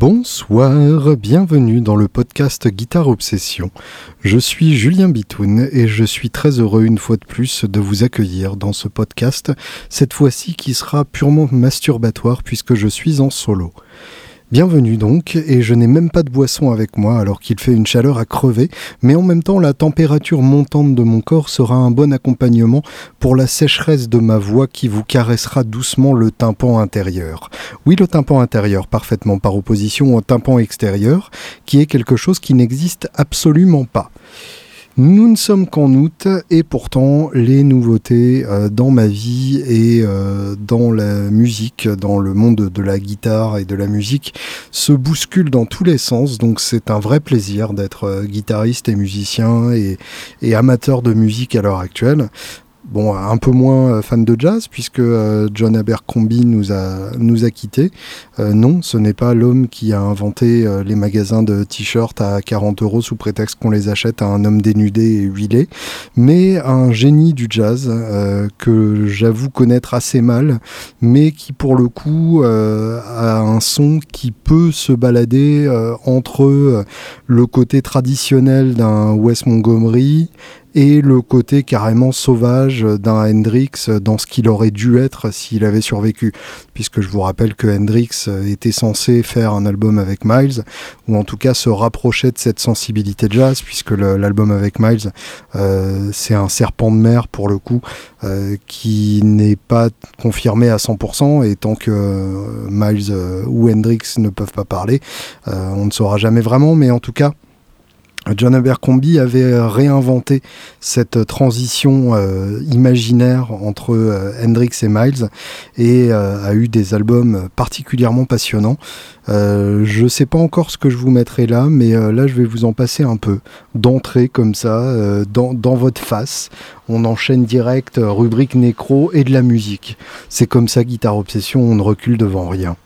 Bonsoir, bienvenue dans le podcast Guitare Obsession. Je suis Julien Bitoun et je suis très heureux une fois de plus de vous accueillir dans ce podcast, cette fois-ci qui sera purement masturbatoire puisque je suis en solo. Bienvenue donc, et je n'ai même pas de boisson avec moi alors qu'il fait une chaleur à crever, mais en même temps la température montante de mon corps sera un bon accompagnement pour la sécheresse de ma voix qui vous caressera doucement le tympan intérieur. Oui, le tympan intérieur, parfaitement par opposition au tympan extérieur, qui est quelque chose qui n'existe absolument pas. Nous ne sommes qu'en août et pourtant les nouveautés euh, dans ma vie et euh, dans la musique, dans le monde de la guitare et de la musique se bousculent dans tous les sens. Donc c'est un vrai plaisir d'être euh, guitariste et musicien et, et amateur de musique à l'heure actuelle bon, un peu moins euh, fan de jazz puisque euh, John Abercrombie nous a nous a quittés. Euh, non, ce n'est pas l'homme qui a inventé les magasins de t-shirts à 40 euros sous prétexte qu'on les achète à un homme dénudé et huilé, mais un génie du jazz que j'avoue connaître assez mal, mais qui pour le coup a un son qui peut se balader entre le côté traditionnel d'un Wes Montgomery et le côté carrément sauvage d'un Hendrix dans ce qu'il aurait dû être s'il avait survécu. Puisque je vous rappelle que Hendrix était censé faire un album avec Miles, ou en tout cas se rapprocher de cette sensibilité jazz, puisque l'album avec Miles, euh, c'est un serpent de mer pour le coup, euh, qui n'est pas confirmé à 100%, et tant que euh, Miles ou Hendrix ne peuvent pas parler, on ne saura jamais vraiment, mais en tout cas, John Abercrombie avait réinventé cette transition euh, imaginaire entre euh, Hendrix et Miles et euh, a eu des albums particulièrement passionnants. je ne sais pas encore ce que je vous mettrai là, mais là je vais vous en passer un peu d'entrée comme ça, dans, dans, votre face. On enchaîne direct rubrique nécro et de la musique. C'est comme ça, Guitare Obsession, on ne recule devant rien.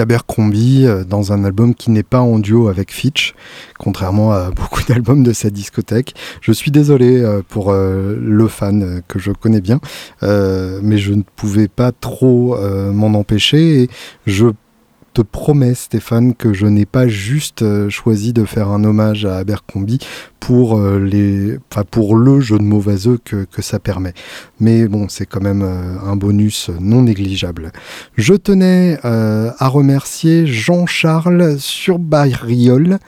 Abercrombie euh, dans un album qui n'est pas en duo avec Fitch, contrairement à beaucoup d'albums de sa discothèque. Je suis désolé euh, pour euh, le fan que je connais bien, mais je ne pouvais pas trop m'en empêcher et je te promets, Stéphane, que je n'ai pas juste euh, choisi de faire un hommage à Abercrombie pour, euh, pour le jeu de mots vaseux que, ça permet. Mais bon, c'est quand même euh, un bonus non négligeable. Je tenais à remercier Jean-Charles Surbayrol.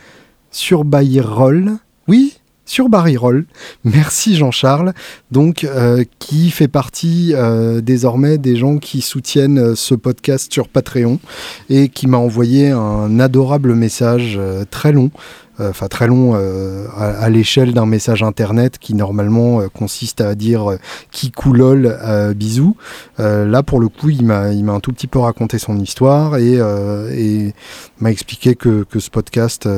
Surbayrol. Oui, sur Barry Roll. Merci Jean-Charles, donc euh, qui fait partie euh, désormais des gens qui soutiennent euh, ce podcast sur Patreon et qui m'a envoyé un adorable message très long enfin très long euh, à, l'échelle d'un message internet qui normalement euh, consiste à dire qui coulol bisous. là pour le coup il m'a un tout petit peu raconté son histoire et, m'a expliqué que, que, ce podcast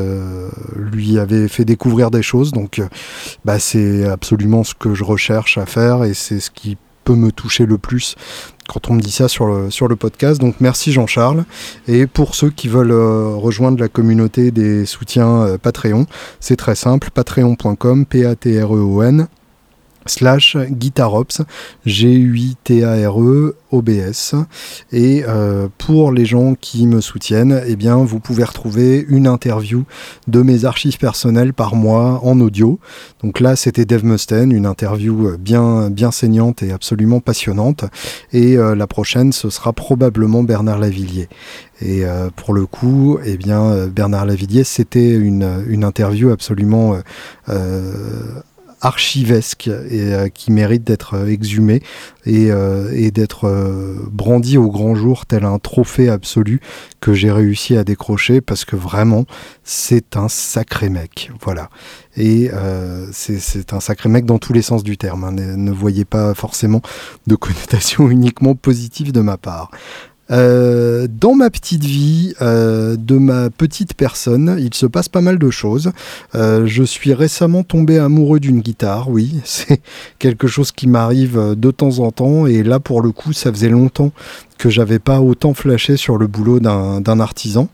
lui avait fait découvrir des choses donc bah, c'est absolument ce que je recherche à faire et c'est ce qui peut me toucher le plus quand on me dit ça sur le, sur le podcast. Donc merci Jean-Charles. Et pour ceux qui veulent euh, rejoindre la communauté des soutiens euh, Patreon, c'est très simple, patreon.com, P-A-T-R-E-O-N slash guitarops, G-U-I-T-A-R-E, OBS. Et euh, pour les gens qui me soutiennent, eh bien, vous pouvez retrouver une interview de mes archives personnelles par mois en audio. Donc là, c'était Dave Mustaine, une interview bien, bien saignante et absolument passionnante. Et euh, la prochaine, ce sera probablement Bernard Lavillier. Et euh, pour le coup, eh bien, Bernard Lavillier, c'était une, une interview absolument archivesque et euh, qui mérite d'être euh, exhumé et, euh, et d'être brandi au grand jour tel un trophée absolu que j'ai réussi à décrocher parce que vraiment c'est un sacré mec. Voilà. Et c'est un sacré mec dans tous les sens du terme hein. ne, ne voyez pas forcément de connotation uniquement positive de ma part euh, dans ma petite vie euh, de ma petite personne, il se passe pas mal de choses. Euh, je suis récemment tombé amoureux d'une guitare, oui, c'est quelque chose qui m'arrive de temps en temps, et là pour le coup, ça faisait longtemps que j'avais pas autant flashé sur le boulot d'un artisan.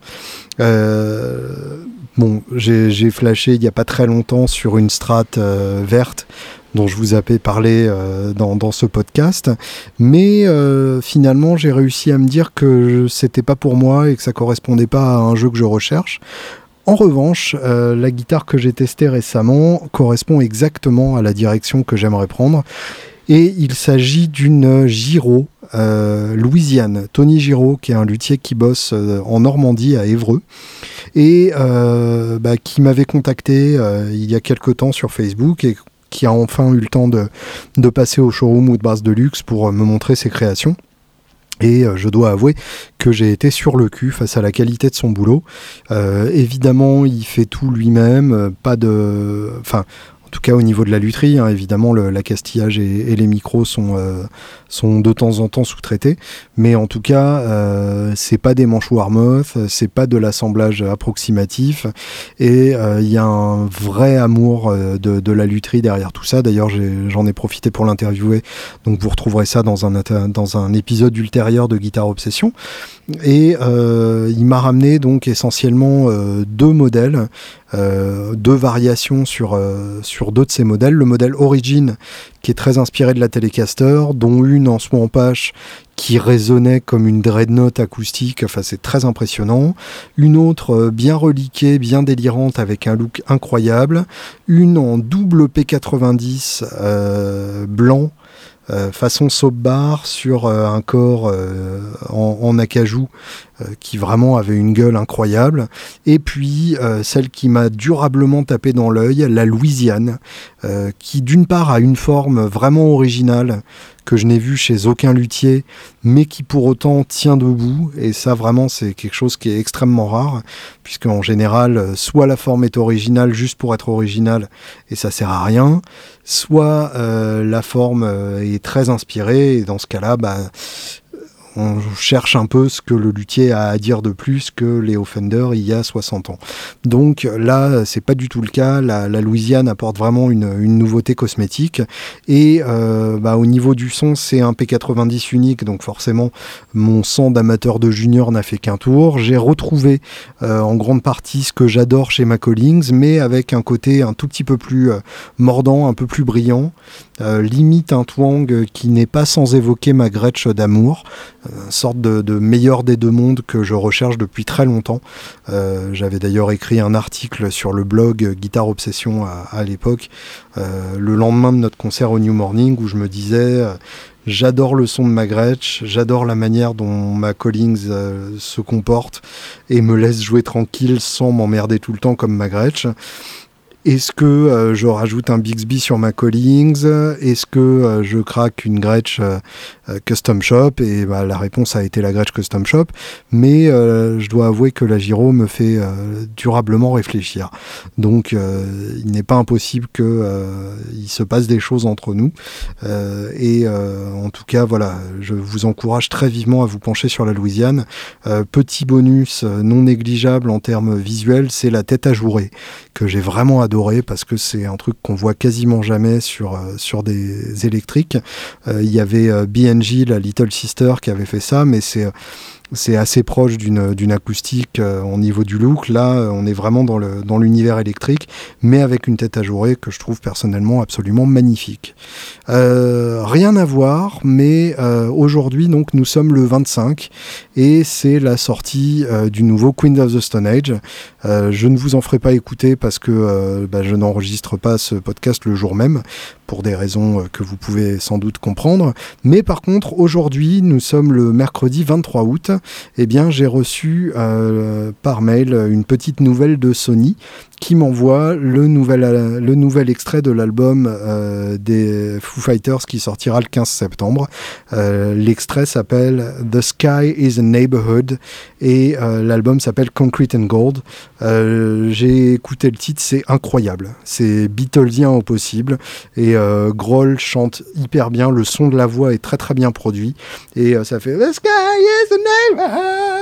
Bon, j'ai flashé il y a pas très longtemps sur une strate verte dont je vous avais parlé euh, dans, ce podcast. Mais euh, finalement, j'ai réussi à me dire que c'était pas pour moi et que ça correspondait pas à un jeu que je recherche. En revanche, euh, la guitare que j'ai testée récemment correspond exactement à la direction que j'aimerais prendre. Et il s'agit d'une Giro Louisiane. Tony Giro, qui est un luthier qui bosse en Normandie à Évreux et bah, qui m'avait contacté il y a quelque temps sur Facebook et qui a enfin eu le temps de, passer au showroom ou de base de luxe pour euh, me montrer ses créations. Et euh, je dois avouer que j'ai été sur le cul face à la qualité de son boulot. Euh, évidemment, il fait tout lui-même, pas de, enfin, en tout cas au niveau de la lutherie, hein, évidemment le, la castillage et, les micros sont, euh, sont de temps en temps sous-traités, mais en tout cas euh, c'est pas des manches Warmoth, c'est pas de l'assemblage approximatif, et euh, il y a un vrai amour euh, de, la lutherie derrière tout ça. D'ailleurs j'en ai, profité pour l'interviewer, donc vous retrouverez ça dans un, épisode ultérieur de Guitare Obsession. Et il m'a ramené donc essentiellement deux modèles. Euh, deux variations sur, euh, sur deux de ces modèles. Le modèle Origin, qui est très inspiré de la Telecaster, dont une en swamp Ash qui résonnait comme une dreadnought acoustique, enfin c'est très impressionnant. Une autre euh, bien reliquée, bien délirante avec un look incroyable. Une en double P90 blanc euh, façon soap sur euh, un corps euh, en, acajou qui vraiment avait une gueule incroyable. Et puis celle qui m'a durablement tapé dans l'œil, la Louisiane, qui d'une part a une forme vraiment originale que je n'ai vue chez aucun luthier, mais qui pour autant tient debout. Et ça, vraiment, c'est quelque chose qui est extrêmement rare, puisque en général, soit la forme est originale juste pour être originale, et ça sert à rien, soit euh, la forme euh, est très inspirée, et dans ce cas-là, bah, on cherche un peu ce que le luthier a à dire de plus que Léo Fender il y a 60 ans. Donc là, c'est pas du tout le cas. La, Louisiane apporte vraiment une, nouveauté cosmétique. Et euh, bah, au niveau du son, c'est un P90 unique, donc forcément, mon son d'amateur de junior n'a fait qu'un tour. J'ai retrouvé euh, en grande partie ce que j'adore chez ma Collings, mais avec un côté un tout petit peu plus euh, mordant, un peu plus brillant. Limite un twang qui n'est pas sans évoquer ma Gretsch d'amour une sorte de, meilleur des deux mondes que je recherche depuis très longtemps. Euh, j'avais d'ailleurs écrit un article sur le blog Guitare Obsession à, l'époque, euh, le lendemain de notre concert au New Morning, où je me disais euh, J'adore le son de ma Gretsch, j'adore la manière dont ma Collings se comporte et me laisse jouer tranquille sans m'emmerder tout le temps comme ma Gretsch. Est-ce que euh, je rajoute un Bixby sur ma Collings Est-ce que euh, je craque une Gretsch euh, Custom Shop Et bah, la réponse a été la Gretsch Custom Shop. Mais je dois avouer que la Giro me fait durablement réfléchir. Donc il n'est pas impossible qu'il se passe des choses entre nous. et en tout cas, voilà, je vous encourage très vivement à vous pencher sur la Louisiane. petit bonus non négligeable en termes visuels, c'est la tête ajourée que j'ai vraiment adoré parce que c'est un truc qu'on voit quasiment jamais sur, euh, sur des électriques. Euh, il y avait euh, La Little Sister, qui avait fait ça, mais c'est c'est assez proche d'une acoustique euh, au niveau du look. Là, euh, on est vraiment dans l'univers dans électrique, mais avec une tête ajourée que je trouve personnellement absolument magnifique. Euh, rien à voir, mais aujourd'hui, donc, nous sommes le 25 et c'est la sortie du nouveau Queen of the Stone Age. je ne vous en ferai pas écouter parce que bah, je n'enregistre pas ce podcast le jour même pour des raisons que vous pouvez sans doute comprendre. Mais par contre, aujourd'hui, nous sommes le mercredi 23 août eh bien j'ai reçu euh, par mail une petite nouvelle de Sony qui m'envoie le nouvel, extrait de l'album euh, des Foo Fighters qui sortira le 15 septembre. Euh, l'extrait s'appelle The Sky is a Neighborhood et l'album s'appelle Concrete and Gold. J'ai écouté le titre, c'est incroyable. C'est Beatlesien au possible et Grohl chante hyper bien. Le son de la voix est très très bien produit et ça fait The Sky is a Neighborhood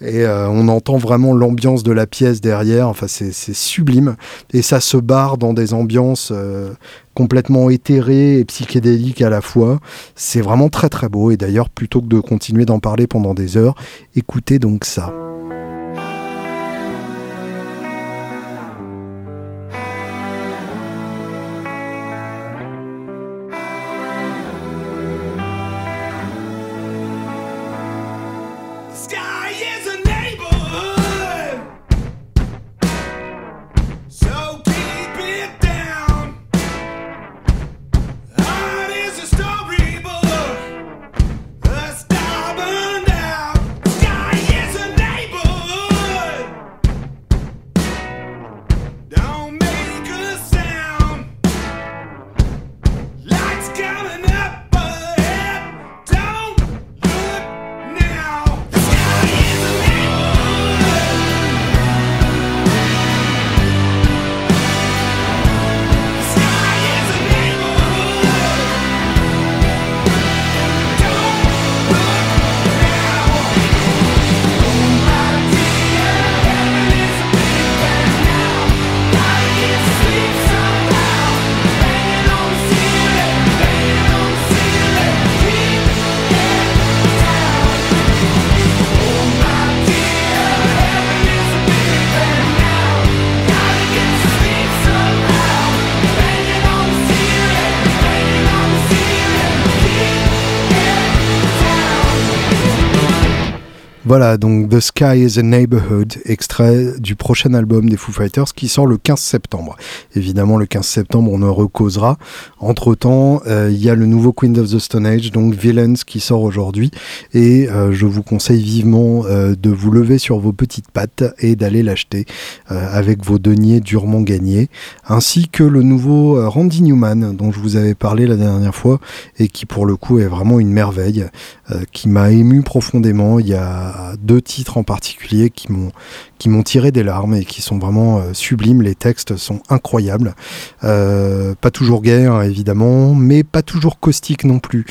et euh, on entend vraiment l'ambiance de la pièce derrière. Enfin, c'est sublime. Et ça se barre dans des ambiances euh, complètement éthérées et psychédéliques à la fois. C'est vraiment très très beau. Et d'ailleurs, plutôt que de continuer d'en parler pendant des heures, écoutez donc ça. Voilà, donc The Sky is a Neighborhood, extrait du prochain album des Foo Fighters qui sort le 15 septembre. Évidemment, le 15 septembre, on en recausera. Entre-temps, euh, il y a le nouveau Queen of the Stone Age, donc Villains, qui sort aujourd'hui. Et euh, je vous conseille vivement euh, de vous lever sur vos petites pattes et d'aller l'acheter avec vos deniers durement gagnés. Ainsi que le nouveau Randy Newman, dont je vous avais parlé la dernière fois, et qui pour le coup est vraiment une merveille, qui m'a ému profondément. Il y a deux titres en particulier qui m'ont tiré des larmes et qui sont vraiment euh, sublimes. Les textes sont incroyables, euh, pas toujours gays hein, évidemment, mais pas toujours caustiques non plus.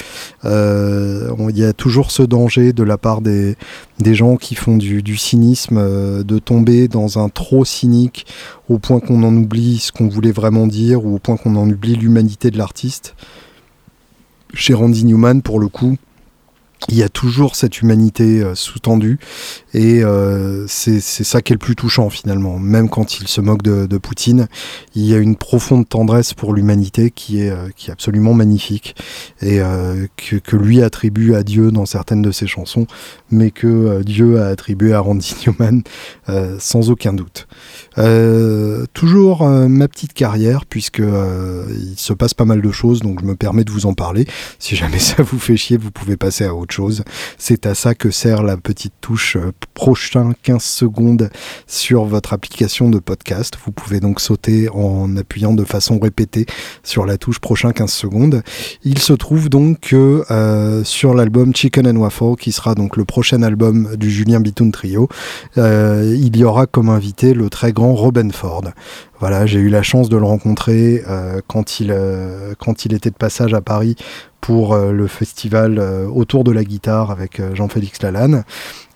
Euh, il y a toujours ce danger de la part des des gens qui font du, du cynisme, de tomber dans un trop cynique au point qu'on en oublie ce qu'on voulait vraiment dire ou au point qu'on en oublie l'humanité de l'artiste. Chez Randy Newman, pour le coup, il y a toujours cette humanité euh, sous-tendue et euh, c'est ça qui est le plus touchant finalement. Même quand il se moque de, Poutine, il y a une profonde tendresse pour l'humanité qui est, euh, qui est absolument magnifique et que, que, lui attribue à Dieu dans certaines de ses chansons, mais que Dieu a attribué à Randy Newman sans aucun doute. toujours ma petite carrière puisque il se passe pas mal de choses donc je me permets de vous en parler. Si jamais ça vous fait chier, vous pouvez passer à autre chose. C'est à ça que sert la petite touche euh, prochain 15 secondes sur votre application de podcast. Vous pouvez donc sauter en appuyant de façon répétée sur la touche prochain 15 secondes. Il se trouve donc que euh, sur l'album Chicken and Waffle, qui sera donc le prochain album du Julien Bitoun Trio, euh, il y aura comme invité le très grand Robin Ford. Voilà, j'ai eu la chance de le rencontrer quand, il, quand il était de passage à Paris pour euh, le festival euh, autour de la guitare avec euh, Jean-Félix Lalanne.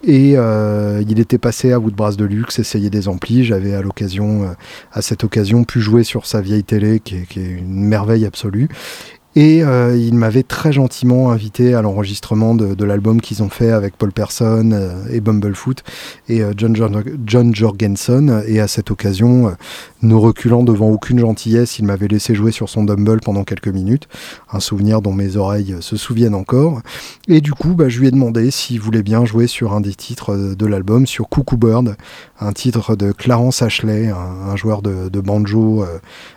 Et il était passé à Woodbrass de Luxe, essayer des amplis. J'avais à l'occasion, à cette occasion, pu jouer sur sa vieille télé, qui est, qui est une merveille absolue. Et euh, il m'avait très gentiment invité à l'enregistrement de, l'album qu'ils ont fait avec Paul Person euh, et Bumblefoot et euh, John, John, Jorgensen. Et à cette occasion, ne reculant devant aucune gentillesse, il m'avait laissé jouer sur son Dumble pendant quelques minutes. Un souvenir dont mes oreilles se souviennent encore. Et du coup, bah, je lui ai demandé s'il voulait bien jouer sur un des titres de l'album, sur Cuckoo Bird, un titre de Clarence Ashley, un, joueur de, banjo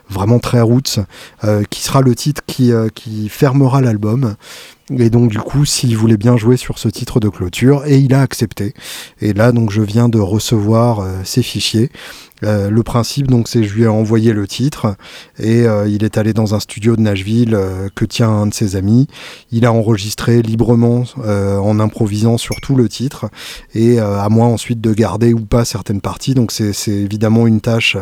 vraiment très roots, euh, qui sera le titre qui, euh, qui fermera l'album. Et donc du coup, s'il voulait bien jouer sur ce titre de clôture, et il a accepté. Et là, donc je viens de recevoir euh, ces fichiers. Le principe, donc, c'est je lui ai envoyé le titre et il est allé dans un studio de Nashville que tient un de ses amis. Il a enregistré librement en improvisant sur tout le titre et à moi ensuite de garder ou pas certaines parties. Donc c'est évidemment une tâche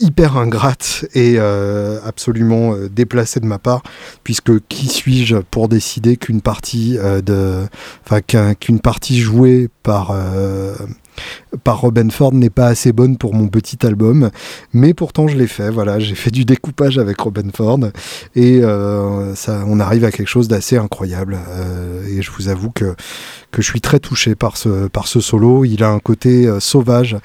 hyper ingrate et euh, absolument euh, déplacée de ma part, puisque qui suis-je pour décider qu'une partie euh, de, enfin qu'une partie jouée par par Robin Ford n'est pas assez bonne pour mon petit album, mais pourtant je l'ai fait. Voilà, j'ai fait du découpage avec Robin Ford et euh, ça, on arrive à quelque chose d'assez incroyable. Euh, et je vous avoue que que je suis très touché par ce par ce solo. Il a un côté euh, sauvage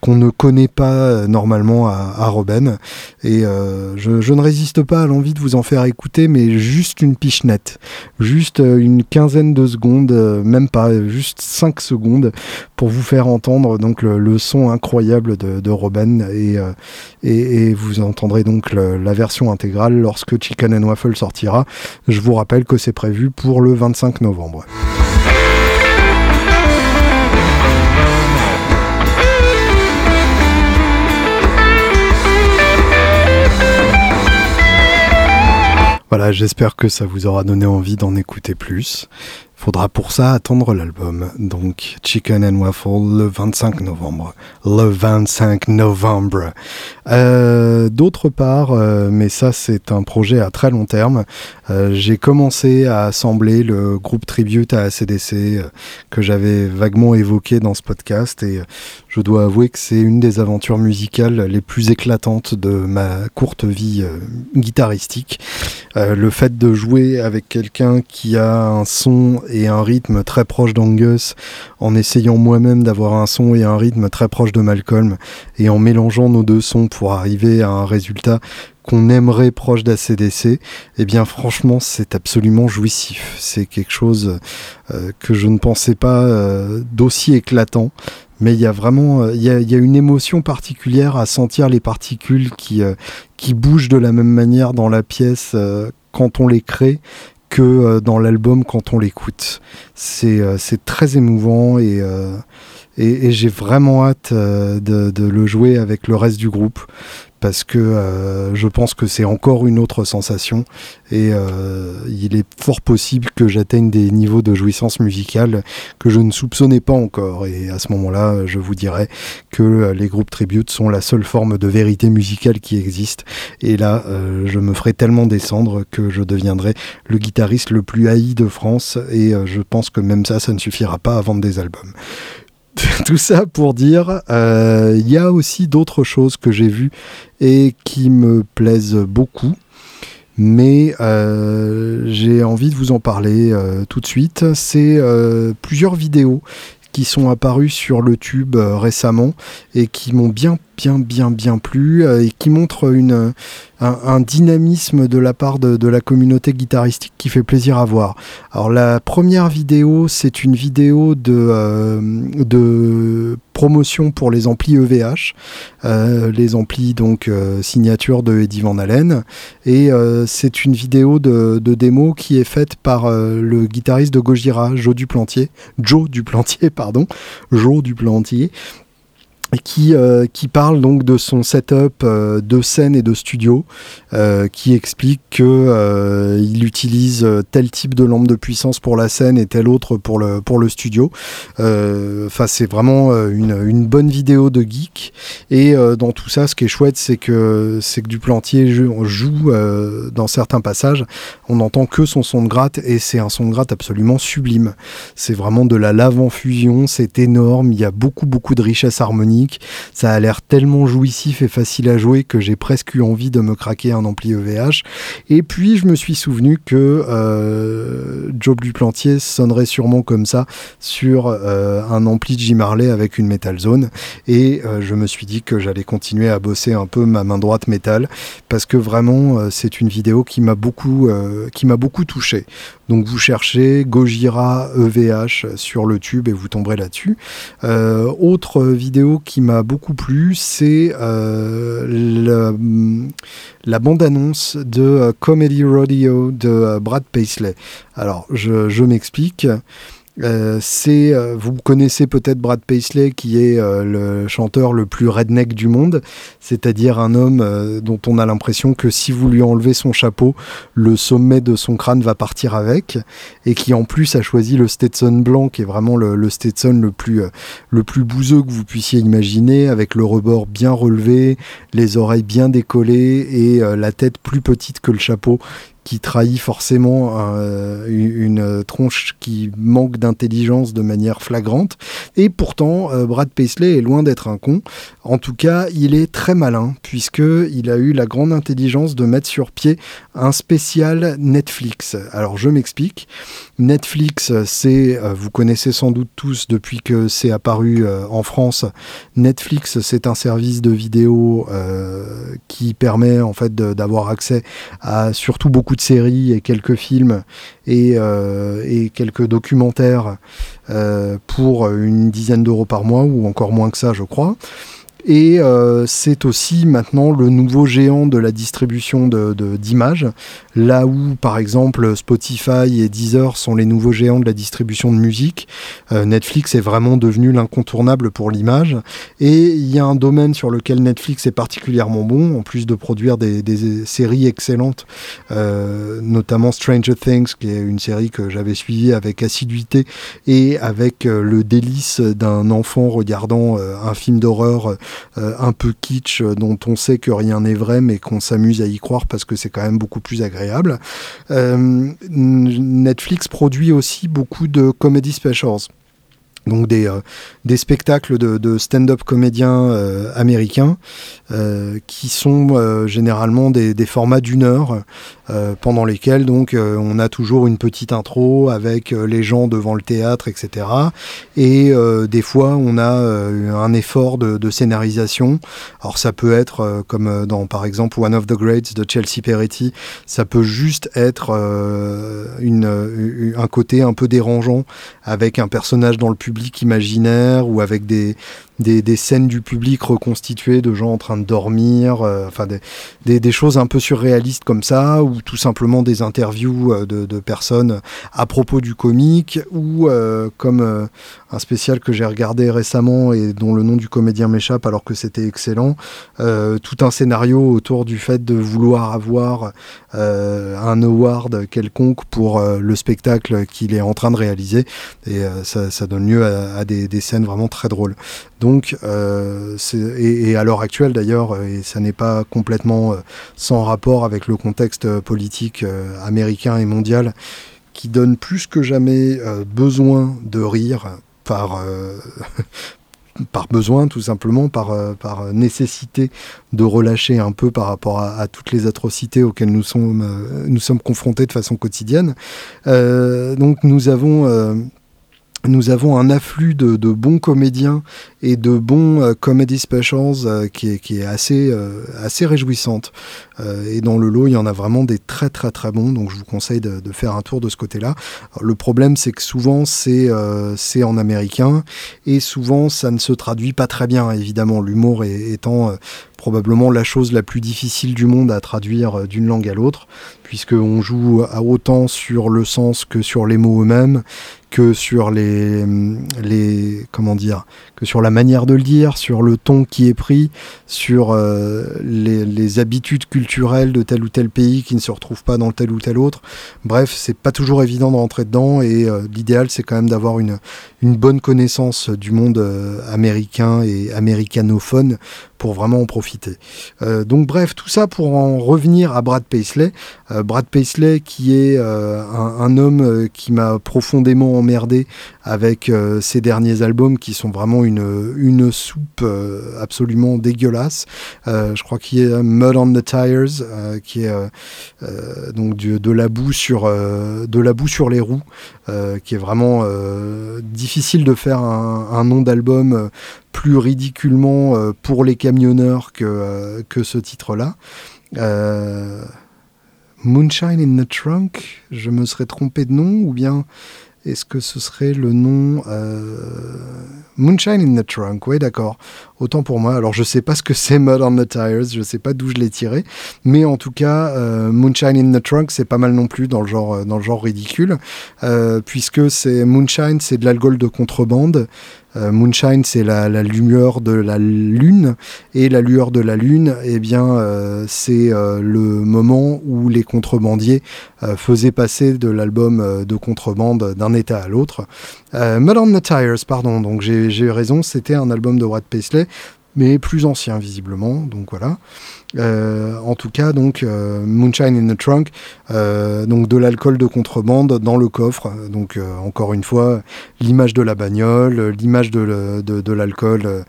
qu'on ne connaît pas normalement à, à Robin. Et je, ne résiste pas à l'envie de vous en faire écouter, mais juste une pichenette, juste une quinzaine de secondes, même pas, juste 5 secondes pour vous faire entendre donc le, son incroyable de, de Robin euh, et, et, vous entendrez donc la version intégrale lorsque Chicken and Waffle sortira. Je vous rappelle que c'est prévu pour le 25 novembre. Voilà, j'espère que ça vous aura donné envie d'en écouter plus. Faudra pour ça attendre l'album. Donc Chicken and Waffle le 25 novembre. Le 25 novembre. Euh, d'autre part, euh, mais ça c'est un projet à très long terme, euh, j'ai commencé à assembler le groupe tribute à ACDC que j'avais vaguement évoqué dans ce podcast et je dois avouer que c'est une des aventures musicales les plus éclatantes de ma courte vie guitaristique. le fait de jouer avec quelqu'un qui a un son et un rythme très proche d'Angus, en essayant moi-même d'avoir un son et un rythme très proche de Malcolm, et en mélangeant nos deux sons pour arriver à un résultat qu'on aimerait proche d'ACDC, eh bien franchement c'est absolument jouissif. C'est quelque chose euh, que je ne pensais pas euh, d'aussi éclatant. Mais il y a vraiment euh, il y a, une émotion particulière à sentir les particules qui, qui bougent de la même manière dans la pièce quand on les crée que euh, dans l'album quand on l'écoute. C'est euh, très émouvant et, euh, et, et j'ai vraiment hâte de, de, le jouer avec le reste du groupe parce que euh, je pense que c'est encore une autre sensation et euh, il est fort possible que j'atteigne des niveaux de jouissance musicale que je ne soupçonnais pas encore. Et à ce moment-là je vous dirais que les groupes tributes sont la seule forme de vérité musicale qui existe. Et là euh, je me ferai tellement descendre que je deviendrai le guitariste le plus haï de France et je pense que même ça ça ne suffira pas à vendre des albums tout ça pour dire, euh, il y a aussi d'autres choses que j'ai vues et qui me plaisent beaucoup. Mais euh, j'ai envie de vous en parler euh, tout de suite. C'est plusieurs vidéos qui sont apparues sur le tube récemment et qui m'ont bien bien bien bien plu et qui montrent une, un, dynamisme de la part de, la communauté guitaristique qui fait plaisir à voir. Alors la première vidéo, c'est une vidéo de, euh, de promotion pour les amplis EVH, euh, les amplis donc euh, signature de Eddie Van Halen, et c'est une vidéo de, de, démo qui est faite par le guitariste de Gojira, Joe Duplantier, Joe Duplantier, pardon, Joe Duplantier, qui, euh, qui parle donc de son setup euh, de scène et de studio, euh, qui explique que il utilise tel type de lampe de puissance pour la scène et tel autre pour le pour le studio. Enfin, c'est vraiment une, une, bonne vidéo de geek. Et dans tout ça, ce qui est chouette, c'est que c'est que Duplantier joue, joue dans certains passages, on n'entend que son son de gratte et c'est un son de gratte absolument sublime. C'est vraiment de la lave en fusion, c'est énorme. Il y a beaucoup beaucoup de richesse harmonique Ça a l'air tellement jouissif et facile à jouer que j'ai presque eu envie de me craquer un ampli EVH. Et puis je me suis souvenu que euh, Job Duplantier sonnerait sûrement comme ça sur euh, un ampli de J Marley avec une Metal Zone. Et euh, je me suis dit que j'allais continuer à bosser un peu ma main droite métal parce que vraiment c'est une vidéo qui m'a beaucoup, qui m'a beaucoup touché. Donc vous cherchez Gojira EVH sur le tube et vous tomberez là-dessus. Euh, autre vidéo qui m'a beaucoup plu, c'est euh, la, bande-annonce de euh, Comedy Rodeo de Brad Paisley. Alors je m'explique. Euh, c'est, euh, vous connaissez peut-être Brad Paisley, qui est euh, le chanteur le plus redneck du monde, c'est-à-dire un homme dont on a l'impression que si vous lui enlevez son chapeau, le sommet de son crâne va partir avec, et qui en plus a choisi le Stetson blanc, qui est vraiment le, Stetson le plus, le plus bouseux que vous puissiez imaginer, avec le rebord bien relevé, les oreilles bien décollées et la tête plus petite que le chapeau, qui trahit forcément euh, une tronche qui manque d'intelligence de manière flagrante. Et pourtant, euh, Brad Paisley est loin d'être un con. En tout cas, il est très malin, puisqu'il a eu la grande intelligence de mettre sur pied un spécial Netflix. Alors, je m'explique. Netflix, c'est, euh, vous connaissez sans doute tous depuis que c'est apparu en France, Netflix, c'est un service de vidéo qui permet en fait d'avoir accès à surtout beaucoup de séries et quelques films et, euh, quelques documentaires euh, pour une dizaine d'euros par mois ou encore moins que ça, je crois. Et euh, c'est aussi maintenant le nouveau géant de la distribution d'images, de, là où par exemple Spotify et Deezer sont les nouveaux géants de la distribution de musique. Euh, Netflix est vraiment devenu l'incontournable pour l'image. Et il y a un domaine sur lequel Netflix est particulièrement bon, en plus de produire des, des séries excellentes, euh, notamment Stranger Things, qui est une série que j'avais suivie avec assiduité et avec le délice d'un enfant regardant un film d'horreur euh, un peu kitsch euh, dont on sait que rien n'est vrai mais qu'on s'amuse à y croire parce que c'est quand même beaucoup plus agréable. Euh, Netflix produit aussi beaucoup de comedy specials donc des, euh, des spectacles de, stand-up comédiens euh, américains euh, qui sont généralement des, formats d'une heure pendant lesquels donc on a toujours une petite intro avec les gens devant le théâtre etc et des fois on a un effort de, de, scénarisation. Alors ça peut être comme dans par exemple One of the Greats de Chelsea Peretti ça peut juste être une, un côté un peu dérangeant avec un personnage dans le public public imaginaire ou avec des, des, scènes du public reconstituées de gens en train de dormir, euh, enfin des, des, choses un peu surréalistes comme ça, ou tout simplement des interviews euh, de, personnes à propos du comique, ou euh, comme un spécial que j'ai regardé récemment et dont le nom du comédien m'échappe alors que c'était excellent, tout un scénario autour du fait de vouloir avoir un award quelconque pour le spectacle qu'il est en train de réaliser, et ça, donne lieu à, des scènes vraiment très drôles. Donc, euh, et, à l'heure actuelle d'ailleurs, euh, et ça n'est pas complètement euh, sans rapport avec le contexte politique américain et mondial, qui donne plus que jamais besoin de rire par, par besoin tout simplement, par, par nécessité de relâcher un peu par rapport à, toutes les atrocités auxquelles nous sommes, nous sommes confrontés de façon quotidienne. donc nous avons nous avons un afflux de, bons comédiens et de bons euh, comedy specials euh, qui, est, assez, euh, réjouissante. et dans le lot, il y en a vraiment des très très très bons, donc je vous conseille de, de faire un tour de ce côté-là. Le problème, c'est que souvent c'est c'est en américain et souvent ça ne se traduit pas très bien, évidemment, l'humour étant probablement la chose la plus difficile du monde à traduire d'une langue à l'autre, puisqu'on joue à autant sur le sens que sur les mots eux-mêmes, que sur les, les comment dire que sur la manière de le dire, sur le ton qui est pris, sur euh, les, habitudes culturelles de tel ou tel pays qui ne se retrouvent pas dans tel ou tel autre. Bref, c'est pas toujours évident de rentrer dedans et euh, l'idéal c'est quand même d'avoir une, une bonne connaissance du monde euh, américain et américanophone pour vraiment en profiter. donc bref, tout ça pour en revenir à Brad Paisley. Brad Paisley qui est un, homme qui m'a profondément emmerdé avec ses derniers albums qui sont vraiment une, une soupe absolument dégueulasse. je crois qu'il y a Mud on the Tires qui est donc de la boue sur de la boue sur les roues, qui est vraiment difficile de faire un, nom d'album euh, plus ridiculement euh, pour les camionneurs que, euh, que ce titre-là. Moonshine in the Trunk, je me serais trompé de nom, ou bien est-ce que ce serait le nom Moonshine in the Trunk, oui d'accord. Autant pour moi. Alors je sais pas ce que c'est Mud on the Tires, je sais pas d'où je l'ai tiré, mais en tout cas Moonshine in the Trunk c'est pas mal non plus dans le genre dans le genre ridicule, puisque c'est Moonshine c'est de l'alcool de contrebande. Euh, Moonshine, c'est la, lueur de la lune, et la lueur de la lune, eh bien, euh, c'est euh, le moment où les contrebandiers faisaient passer de l'album de contrebande d'un état à l'autre. On the Tires, pardon, donc j'ai eu raison, c'était un album de Brad Paisley, mais plus ancien visiblement, donc voilà. Euh, en tout cas, donc euh, Moonshine in the Trunk, euh, donc de l'alcool de contrebande dans le coffre. Donc encore une fois, l'image de la bagnole, l'image de, de, l'alcool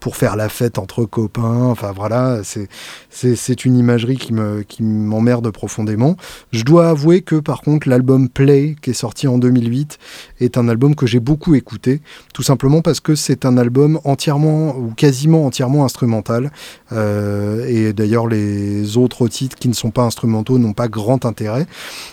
pour faire la fête entre copains. Enfin voilà, c'est une imagerie qui me qui m'emmerde profondément. Je dois avouer que par contre, l'album Play qui est sorti en 2008 est un album que j'ai beaucoup écouté, tout simplement parce que c'est un album entièrement ou quasiment entièrement instrumental et d'ailleurs les autres titres qui ne sont pas instrumentaux n'ont pas grand intérêt.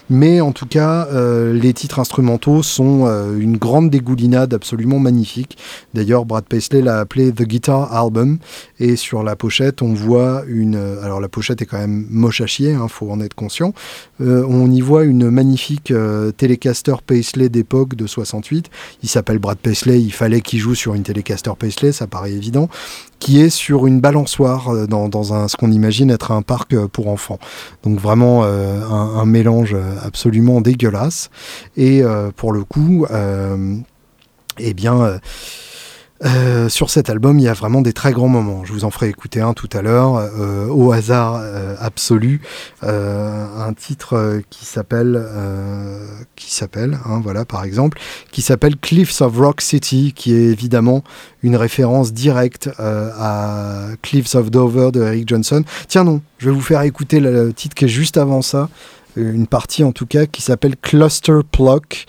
Mais en tout cas, euh, les titres instrumentaux sont euh, une grande dégoulinade absolument magnifique. D'ailleurs, Brad Paisley l'a appelé The Guitar Album et sur la pochette, on voit une... Euh, alors la pochette est quand même moche à chier, hein, faut en être conscient. on y voit une magnifique Telecaster Paisley d'époque de 68. Il s'appelle Brad Paisley, il fallait qu'il joue sur une Telecaster Paisley, ça paraît évident qui est sur une balançoire euh, dans, un, ce qu'on imagine être un parc euh, pour enfants. Donc vraiment euh, un, mélange absolument dégueulasse. Et pour le coup, eh bien euh, sur cet album, il y a vraiment des très grands moments. Je vous en ferai écouter un tout à l'heure, euh, au hasard euh, absolu, un titre qui s'appelle, qui s'appelle, hein, voilà par exemple, qui s'appelle Cliffs of Rock City, qui est évidemment une référence directe à Cliffs of Dover de Eric Johnson. Tiens non, je vais vous faire écouter le titre qui est juste avant ça une partie en tout cas qui s'appelle Cluster Pluck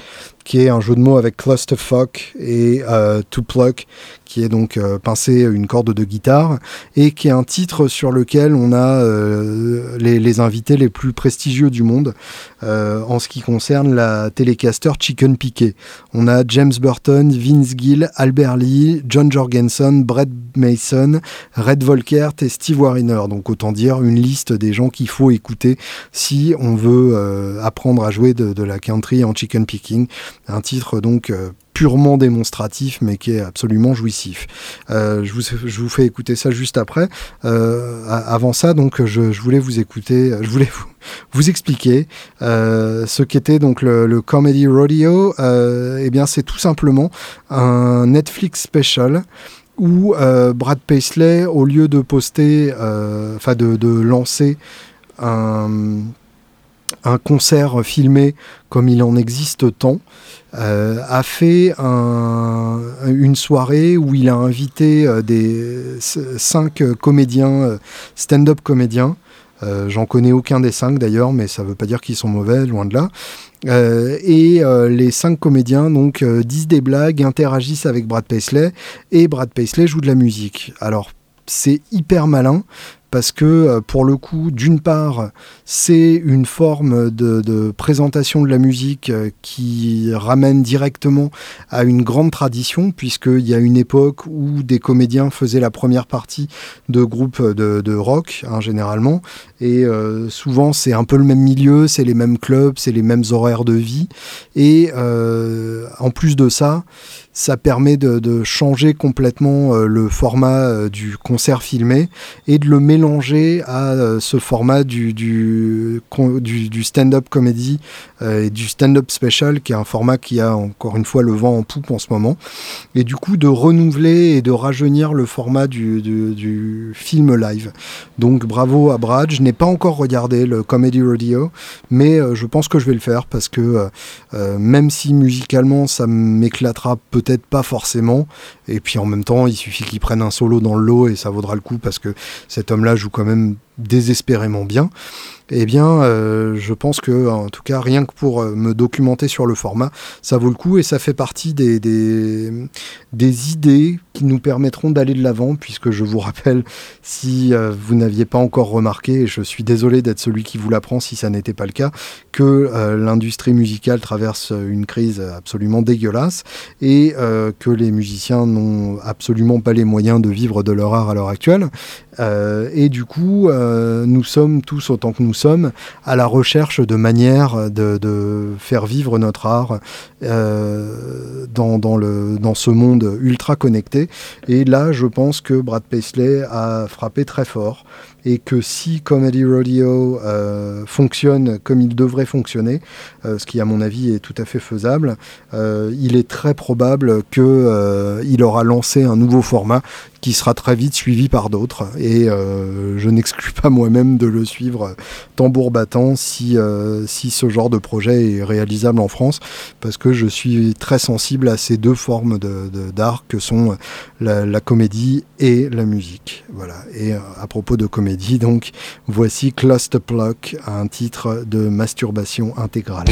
qui est un jeu de mots avec clusterfuck et euh, to pluck, qui est donc euh, pincer une corde de guitare, et qui est un titre sur lequel on a euh, les, invités les plus prestigieux du monde en ce qui concerne la télécaster Chicken Piquet. On a James Burton, Vince Gill, Albert Lee, John Jorgensen, Brett Mason, Red Volkert et Steve Wariner. Donc autant dire une liste des gens qu'il faut écouter si on veut apprendre à jouer de, la country en chicken picking. Un titre donc euh, purement démonstratif, mais qui est absolument jouissif. Euh, je, vous, je, vous, fais écouter ça juste après. Euh, avant ça, donc, je, voulais vous écouter, je voulais vous, vous expliquer ce qu'était donc le, Comedy Rodeo. eh bien, c'est tout simplement un Netflix special où Brad Paisley, au lieu de poster, enfin de, de, lancer un un concert filmé comme il en existe tant, euh, a fait une soirée où il a invité euh, des cinq comédiens, euh, stand-up comédiens. J'en connais aucun des cinq d'ailleurs, mais ça ne veut pas dire qu'ils sont mauvais, loin de là. et les cinq comédiens donc disent des blagues, interagissent avec Brad Paisley, et Brad Paisley joue de la musique. Alors c'est hyper malin parce que euh, pour le coup, d'une part, c'est une forme de, présentation de la musique euh, qui ramène directement à une grande tradition, puisqu'il y a une époque où des comédiens faisaient la première partie de groupes de, rock, hein, généralement, et euh, souvent c'est un peu le même milieu, c'est les mêmes clubs, c'est les mêmes horaires de vie, et en plus de ça, ça permet de, changer complètement le format du concert filmé et de le mélanger à ce format du, stand-up comédie et du stand-up special, qui est un format qui a encore une fois le vent en poupe en ce moment. Et du coup, de renouveler et de rajeunir le format du, film live. Donc bravo à Brad. Je n'ai pas encore regardé le Comedy Radio, mais je pense que je vais le faire parce que même si musicalement ça m'éclatera peut-être pas forcément, et puis en même temps, il suffit qu'il prenne un solo dans le lot et ça vaudra le coup parce que cet homme-là joue quand même désespérément bien eh bien, euh, je pense que, en tout cas, rien que pour euh, me documenter sur le format, ça vaut le coup et ça fait partie des, des, idées qui nous permettront d'aller de l'avant, puisque je vous rappelle, si euh, vous n'aviez pas encore remarqué, et je suis désolé d'être celui qui vous l'apprend si ça n'était pas le cas, que l'industrie musicale traverse une crise absolument dégueulasse et que les musiciens n'ont absolument pas les moyens de vivre de leur art à l'heure actuelle. et du coup, nous sommes tous autant que nous sommes à la recherche de manières de, faire vivre notre art euh, dans ce monde ultra connecté. Et là, je pense que Brad Paisley a frappé très fort et que si Comedy Rodeo euh, fonctionne comme il devrait fonctionner, euh, ce qui à mon avis est tout à fait faisable, euh, il est très probable qu'il aura lancé un nouveau format qui sera très vite suivi par d'autres. Et je n'exclus pas moi-même de le suivre tambour battant si, si ce genre de projet est réalisable en France, parce que je suis très sensible à ces deux formes d'art que sont la, la, comédie et la musique. Voilà. Et à propos de comédie, dit donc voici Cluster Pluck, un titre de masturbation intégrale.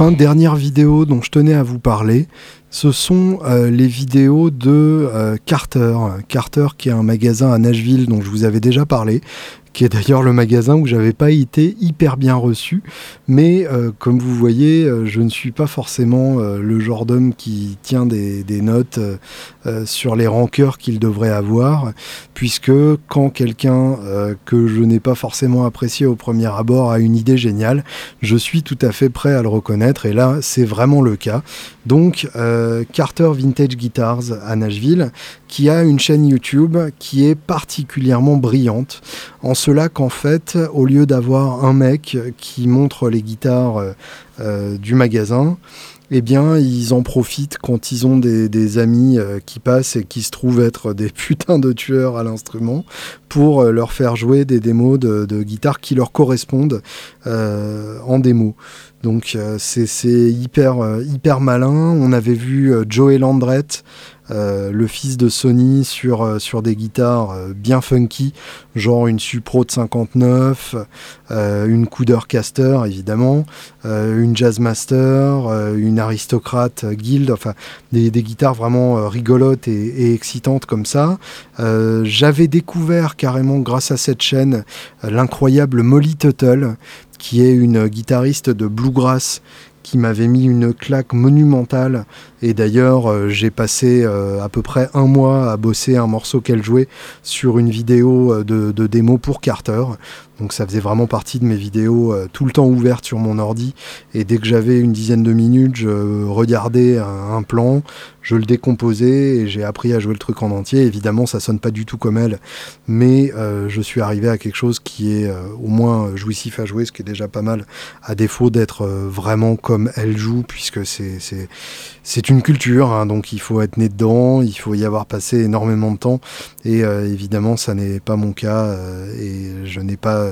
Dernière vidéo dont je tenais à vous parler, ce sont euh, les vidéos de euh, Carter. Carter qui est un magasin à Nashville dont je vous avais déjà parlé, qui est d'ailleurs le magasin où j'avais pas été hyper bien reçu. Mais euh, comme vous voyez, je ne suis pas forcément le genre d'homme qui tient des, notes sur les rancœurs qu'il devrait avoir, puisque quand quelqu'un que je n'ai pas forcément apprécié au premier abord a une idée géniale, je suis tout à fait prêt à le reconnaître. Et là, c'est vraiment le cas. Donc, Carter Vintage Guitars à Nashville, qui a une chaîne YouTube qui est particulièrement brillante, en cela qu'en fait, au lieu d'avoir un mec qui montre les guitares euh, euh, du magasin, eh bien, ils en profitent quand ils ont des, amis euh, qui passent et qui se trouvent être des putains de tueurs à l'instrument pour leur faire jouer des démos de, de guitare qui leur correspondent en démo. Donc c'est hyper, hyper malin. On avait vu Joey Landrette euh, le fils de Sony sur, euh, sur des guitares euh, bien funky, genre une Supro de 59, une Caster évidemment, une Jazzmaster, une Aristocrate Guild, enfin des, guitares vraiment rigolotes et, excitantes comme ça. J'avais découvert carrément grâce à cette chaîne l'incroyable Molly Tuttle, qui est une guitariste de bluegrass qui m'avait mis une claque monumentale. Et d'ailleurs, euh, j'ai passé euh, à peu près un mois à bosser un morceau qu'elle jouait sur une vidéo euh, de, démo pour Carter. Donc ça faisait vraiment partie de mes vidéos tout le temps ouvertes sur mon ordi. Et dès que j'avais une dizaine de minutes, je regardais un plan, je le décomposais et j'ai appris à jouer le truc en entier. Évidemment, ça sonne pas du tout comme elle, mais euh, je suis arrivé à quelque chose qui est euh, au moins jouissif à jouer, ce qui est déjà pas mal, à défaut d'être euh, vraiment comme elle joue, puisque c'est c'est une culture, hein, donc il faut être né dedans, il faut y avoir passé énormément de temps, et évidemment, ça n'est pas mon cas, et je n'ai pas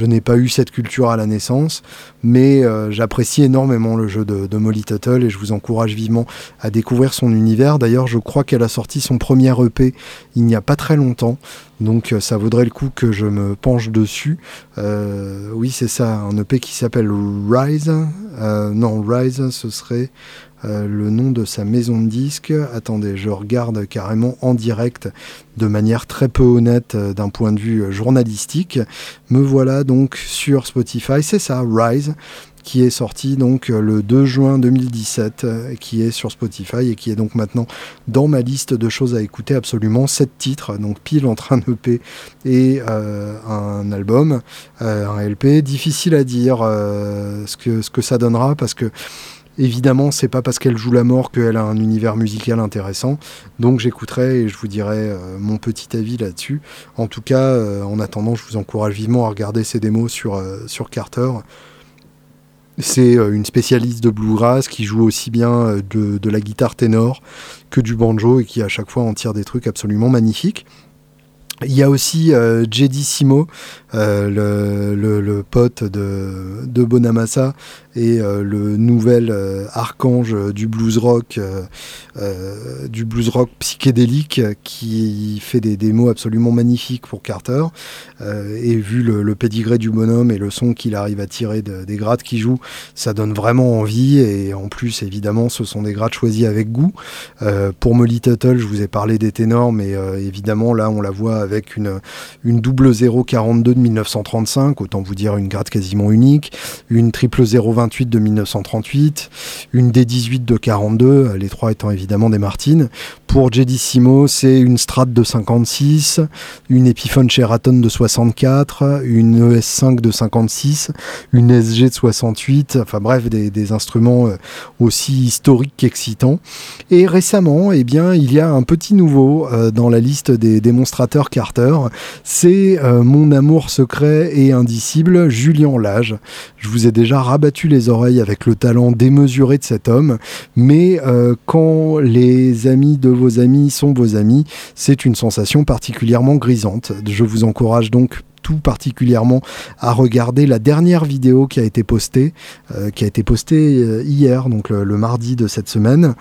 je n'ai pas eu cette culture à la naissance, mais euh, j'apprécie énormément le jeu de, Molly Tuttle et je vous encourage vivement à découvrir son univers. D'ailleurs, je crois qu'elle a sorti son premier EP il n'y a pas très longtemps, donc euh, ça vaudrait le coup que je me penche dessus. Euh, oui, c'est ça, un EP qui s'appelle Rise. non, Rise, ce serait euh, le nom de sa maison de disques. Attendez, je regarde carrément en direct de manière très peu honnête euh, d'un point de vue euh, journalistique. Me voilà donc sur Spotify, c'est ça, Rise qui est sorti donc le 2 juin 2017, qui est sur Spotify et qui est donc maintenant dans ma liste de choses à écouter absolument. 7 titres, donc pile entre un EP et un album, un LP. Difficile à dire ce, que, ce que ça donnera parce que Évidemment, c'est pas parce qu'elle joue la mort qu'elle a un univers musical intéressant. Donc j'écouterai et je vous dirai euh, mon petit avis là-dessus. En tout cas, euh, en attendant, je vous encourage vivement à regarder ses démos sur, euh, sur Carter. C'est une spécialiste de bluegrass qui joue aussi bien de, la guitare ténor que du banjo et qui à chaque fois en tire des trucs absolument magnifiques. Il y a aussi euh, Simo, le, le, pote de, Bonamassa, et euh, le nouvel euh, archange du blues rock, euh, du blues rock psychédélique qui fait des démos absolument magnifiques pour Carter. et vu le, le, pédigré du bonhomme et le son qu'il arrive à tirer des grattes qu'il joue, ça donne vraiment envie. Et en plus, évidemment, ce sont des grattes choisies avec goût. pour Molly Tuttle, je vous ai parlé des ténors, mais évidemment, là, on la voit avec une, une double 042 de 1935, autant vous dire une gratte quasiment unique, une triple 020 de 1938, une D18 de 42, les trois étant évidemment des Martines. Pour Jedissimo, c'est une Strat de 56, une Epiphone Sheraton de 64, une ES5 de 56, une SG de 68, enfin bref, des, instruments euh, aussi historiques qu'excitants. Et récemment, eh il y a un petit nouveau euh, dans la liste des démonstrateurs Carter, c'est euh, mon amour secret et indicible, Julien Lage. Je vous ai déjà rabattu les oreilles avec le talent démesuré de cet homme, mais euh, quand les amis de vos amis sont vos amis, c'est une sensation particulièrement grisante. Je vous encourage donc tout particulièrement à regarder la dernière vidéo qui a été postée, euh, qui a été postée hier, donc le, mardi de cette semaine,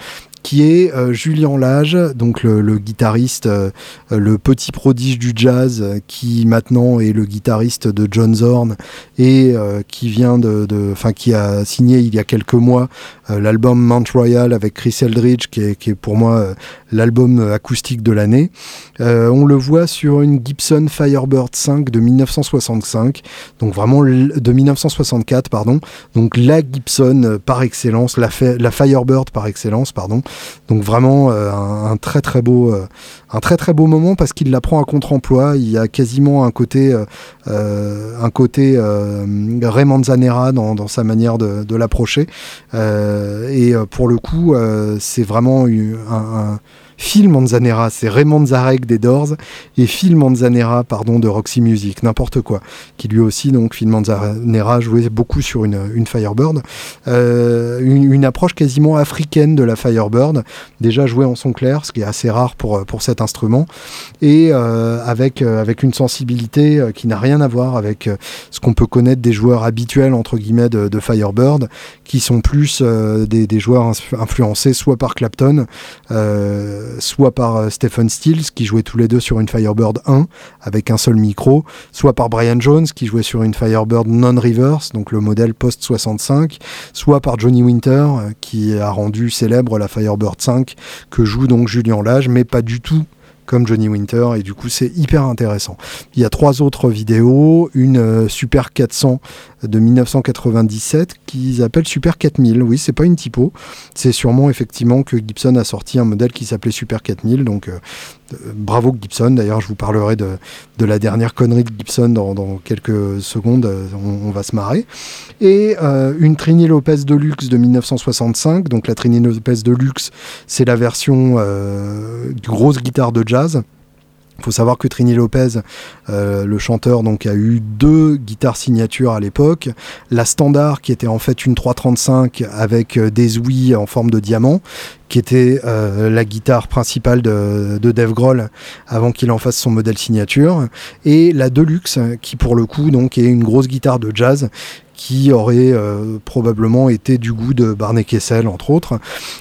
qui est euh, Julien Lage, donc le, guitariste, euh, le petit prodige du jazz, qui maintenant est le guitariste de John Zorn et euh, qui vient de, enfin qui a signé il y a quelques mois l'album Mount Royal avec Chris Eldridge, qui est, qui est pour moi l'album acoustique de l'année. on le voit sur une Gibson Firebird 5 de 1965, donc vraiment de 1964, pardon, donc la Gibson par excellence, la, la Firebird par excellence, pardon. Donc vraiment euh, un, très très beau, euh, un très très beau moment parce qu'il la prend à contre-emploi. Il y a quasiment un côté, euh, un côté Raymond Zanera dans, sa manière de, l'approcher. et pour le coup, c'est vraiment un Phil Manzanera, c'est Raymond Zarek des Doors et Phil Manzanera, pardon, de Roxy Music, n'importe quoi, qui lui aussi, donc Phil Manzanera jouait beaucoup sur une, une Firebird, euh, une, approche quasiment africaine de la Firebird, déjà jouée en son clair, ce qui est assez rare pour, pour cet instrument, et euh, avec, euh, avec une sensibilité qui n'a rien à voir avec ce qu'on peut connaître des joueurs habituels, entre guillemets, de, de Firebird, qui sont plus des, des, joueurs influencés soit par Clapton, soit par euh, Stephen Stills, qui jouait tous les deux sur une Firebird 1 avec un seul micro, soit par Brian Jones, qui jouait sur une Firebird non-reverse, donc le modèle post-65, soit par Johnny Winter, euh, qui a rendu célèbre la Firebird 5, que joue donc Julien Lage, mais pas du tout comme Johnny Winter, et du coup c'est hyper intéressant. Il y a trois autres vidéos, une Super 400 de 1997 qu'ils appellent Super 4000. Oui, c'est pas une typo, c'est sûrement effectivement que Gibson a sorti un modèle qui s'appelait Super 4000, donc bravo Gibson. D'ailleurs, je vous parlerai de, la dernière connerie de Gibson dans, quelques secondes. On, va se marrer. Et euh, une Trini Lopez Deluxe de 1965. Donc la Trini Lopez Deluxe, c'est la version euh, grosse guitare de jazz. Il faut savoir que Trini Lopez, euh, le chanteur, donc, a eu deux guitares signatures à l'époque. La standard, qui était en fait une 335 avec des ouïes en forme de diamant, qui était euh, la guitare principale de, de Dave Grohl avant qu'il en fasse son modèle signature, et la Deluxe, qui pour le coup donc est une grosse guitare de jazz qui aurait euh, probablement été du goût de Barney Kessel entre autres.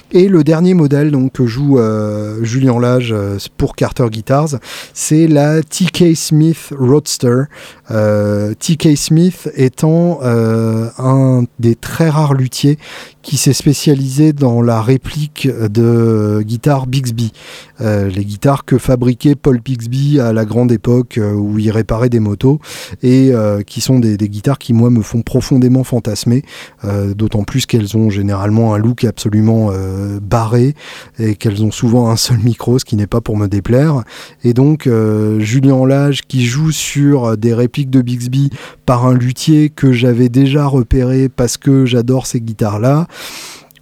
Et le dernier modèle donc que joue euh, Julien Lage pour Carter Guitars, c'est la TK Smith Roadster. TK Smith étant un des très rares luthiers qui s'est spécialisé dans la réplique de guitares Bixby. Euh, les guitares que fabriquait Paul Bixby à la grande époque euh, où il réparait des motos et euh, qui sont des, guitares qui moi me font profondément fantasmer, d'autant plus qu'elles ont généralement un look absolument barré et qu'elles ont souvent un seul micro, ce qui n'est pas pour me déplaire. Et donc Julien Lage qui joue sur des répliques de Bixby par un luthier que j'avais déjà repéré parce que j'adore ces guitares-là.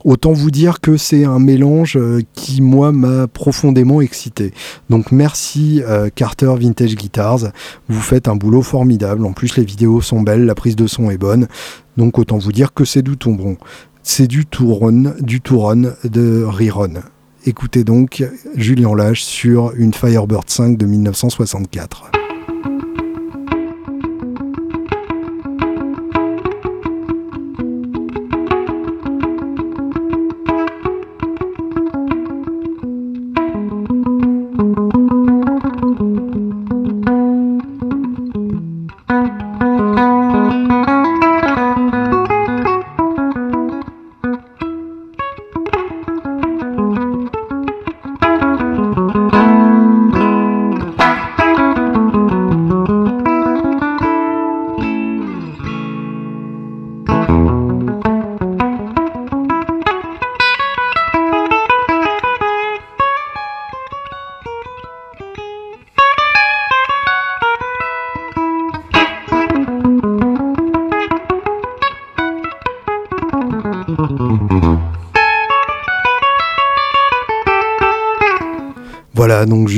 Autant vous dire que c'est un mélange euh, qui, moi, m'a profondément excité. Donc merci euh, Carter Vintage Guitars. Vous faites un boulot formidable. En plus, les vidéos sont belles, la prise de son est bonne. Donc autant vous dire que c'est du Touron. C'est du Touron, du Touron de Riron. Écoutez donc Julien Lage sur une Firebird 5 de 1964.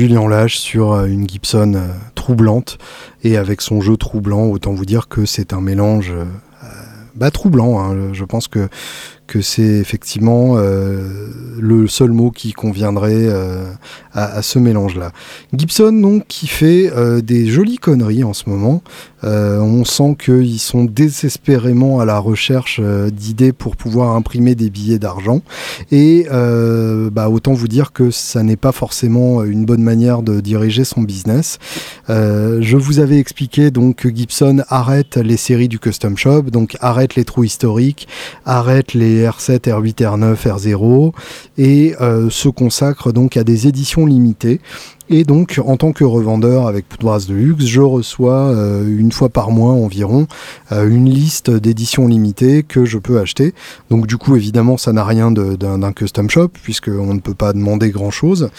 Julien Lage sur euh, une Gibson euh, troublante et avec son jeu troublant, autant vous dire que c'est un mélange euh, bah, troublant. Hein. Je pense que c'est effectivement le seul mot qui conviendrait à, ce mélange-là. Gibson, donc, qui fait des jolies conneries en ce moment. On sent qu'ils sont désespérément à la recherche d'idées pour pouvoir imprimer des billets d'argent. Et bah, autant vous dire que ça n'est pas forcément une bonne manière de diriger son business. je vous avais expliqué donc que Gibson arrête les séries du custom shop, donc arrête les trous historiques, arrête les R7, R8, R9, R0 et euh, se consacre donc à des éditions limitées et donc, en tant que revendeur avec Poudras de Luxe, je reçois euh, une fois par mois environ euh, une liste d'éditions limitées que je peux acheter. Donc, du coup, évidemment, ça n'a rien d'un custom shop puisqu'on ne peut pas demander grand chose.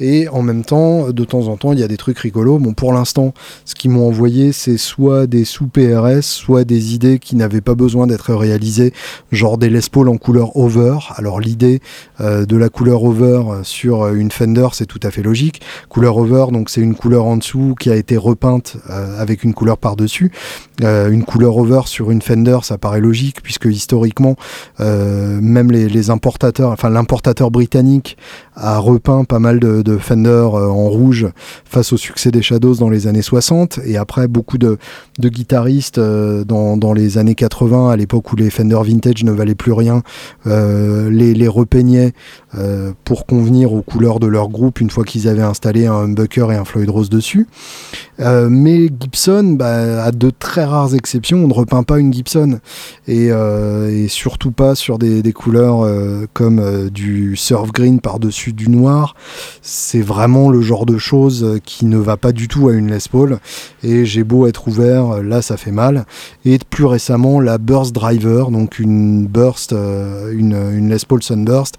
Et en même temps, de temps en temps, il y a des trucs rigolos. Bon, pour l'instant, ce qu'ils m'ont envoyé, c'est soit des sous-PRS, soit des idées qui n'avaient pas besoin d'être réalisées, genre des Les Paul en couleur over. Alors, l'idée euh, de la couleur over sur une Fender, c'est tout à fait logique couleur over, donc c'est une couleur en dessous qui a été repeinte euh, avec une couleur par-dessus. Euh, une couleur over sur une Fender, ça paraît logique puisque historiquement, euh, même les, importateurs, enfin l'importateur britannique a repeint pas mal de, Fender en rouge face au succès des Shadows dans les années 60 et après beaucoup de, guitaristes dans, les années 80 à l'époque où les Fender vintage ne valaient plus rien les, les repeignaient pour convenir aux couleurs de leur groupe une fois qu'ils avaient installé un humbucker et un Floyd Rose dessus. Euh, mais Gibson, bah, à de très rares exceptions, on ne repeint pas une Gibson. Et, surtout pas sur des, couleurs comme du surf green du noir. C'est vraiment le genre de chose qui ne va pas du tout à une Les Paul. Et j'ai beau être ouvert, là ça fait mal. Et plus récemment, la Burst Driver, donc une Burst, une, une Les Paul Sunburst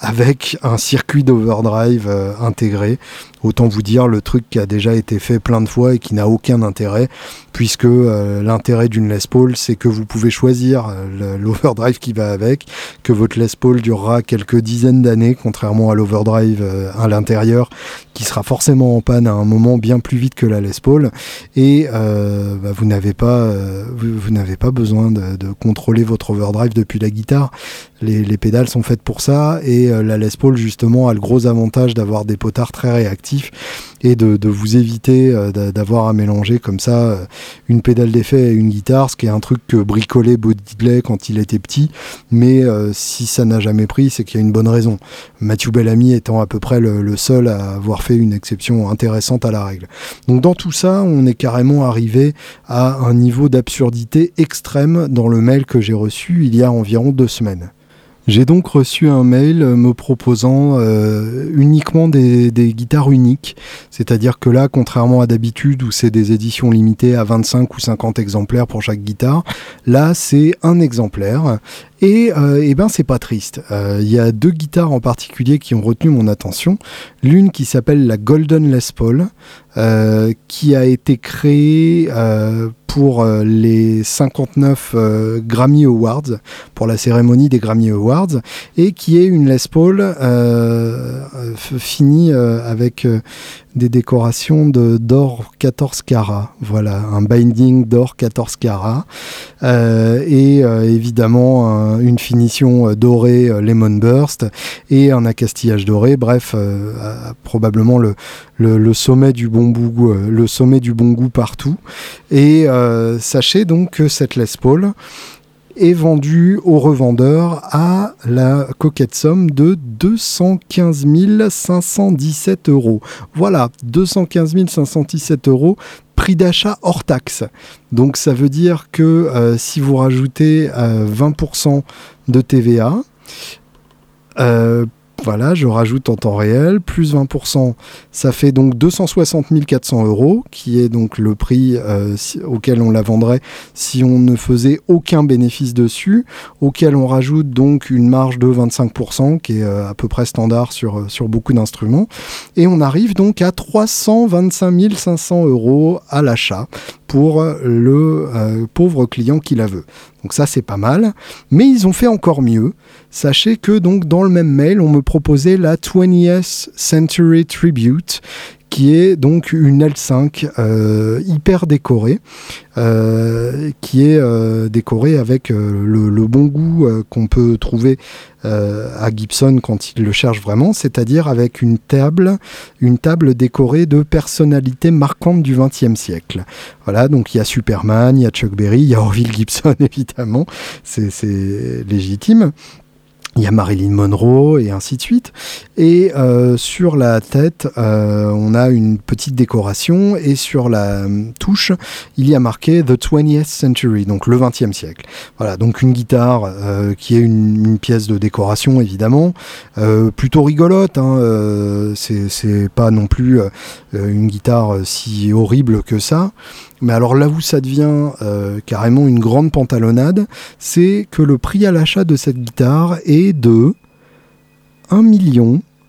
avec un circuit d'overdrive euh, intégré. Autant vous dire le truc qui a déjà été fait plein de fois et qui n'a aucun intérêt, puisque euh, l'intérêt d'une Les Paul, c'est que vous pouvez choisir euh, l'overdrive qui va avec, que votre Les Paul durera quelques dizaines d'années, contrairement à l'overdrive à l'intérieur, qui sera forcément en panne à un moment bien plus vite que la Les Paul, et bah, vous n'avez pas, vous, n'avez pas besoin de, de, contrôler votre overdrive depuis la guitare. Les, les pédales sont faites pour ça, et euh, la Les Paul justement a le gros avantage d'avoir des potards très réactifs et de, vous éviter euh, d'avoir à mélanger comme ça euh, une pédale d'effet et une guitare, ce qui est un truc que bricolait Bodiley quand il était petit, mais si ça n'a jamais pris, c'est qu'il y a une bonne raison. Matthew Bellamy étant à peu près le, seul à avoir fait une exception intéressante à la règle. Donc dans tout ça, on est carrément arrivé à un niveau d'absurdité extrême dans le mail que j'ai reçu il y a environ deux semaines. J'ai donc reçu un mail me proposant euh, uniquement des, guitares uniques, c'est-à-dire que là, contrairement à d'habitude où c'est des éditions limitées à 25 ou 50 exemplaires pour chaque guitare, là c'est un exemplaire et, euh, eh ben c'est pas triste. Euh, il y a deux guitares en particulier qui ont retenu mon attention. L'une qui s'appelle la Golden Les Paul, qui a été créée pour euh, les 59 euh, Grammy Awards, pour la cérémonie des Grammy Awards, et qui est une Les Paul euh, finie avec des décorations de d'or 14 carats. Voilà, un binding d'or 14 carats. et évidemment, une finition dorée Lemon Burst et un accastillage doré. Bref, probablement le, sommet du bon goût, le sommet du bon goût partout. Et euh, sachez donc que cette Les Paul est vendue au revendeur à la coquette somme de 215 517 euros. Voilà, 215 517 euros prix d'achat hors taxe. Donc ça veut dire que euh, si vous rajoutez 20% euh, de TVA, voilà, je rajoute en temps réel, plus 20%, ça fait donc 260 400 euros, qui est donc le prix euh, auquel on la vendrait si on ne faisait aucun bénéfice dessus, auquel on rajoute donc une marge de 25%, qui est euh, à peu près standard sur, euh, sur beaucoup d'instruments, et on arrive donc à 325 500 euros à l'achat pour le pauvre client qui la veut. Donc ça c'est pas mal, mais ils ont fait encore mieux. Sachez que donc dans le même mail, on me proposait la 20th Century Tribute qui est donc une L5 euh, hyper décorée, euh, qui est euh, décorée avec le, bon goût qu'on peut trouver à Gibson quand il le cherche vraiment, c'est-à-dire avec une table, une table décorée de personnalités marquantes du XXe siècle. Voilà, donc il y a Superman, il y a Chuck Berry, il y a Orville Gibson évidemment, c'est légitime il y a Marilyn Monroe et ainsi de suite. Et euh, sur la tête, euh, on a une petite décoration et sur la euh, touche, il y a marqué The 20th Century, donc le 20e siècle. Voilà, donc une guitare qui est une, pièce de décoration évidemment, plutôt rigolote. Hein, c'est pas non plus une guitare si horrible que ça. Mais alors là où ça devient carrément une grande pantalonnade, c'est que le prix à l'achat de cette guitare est de 1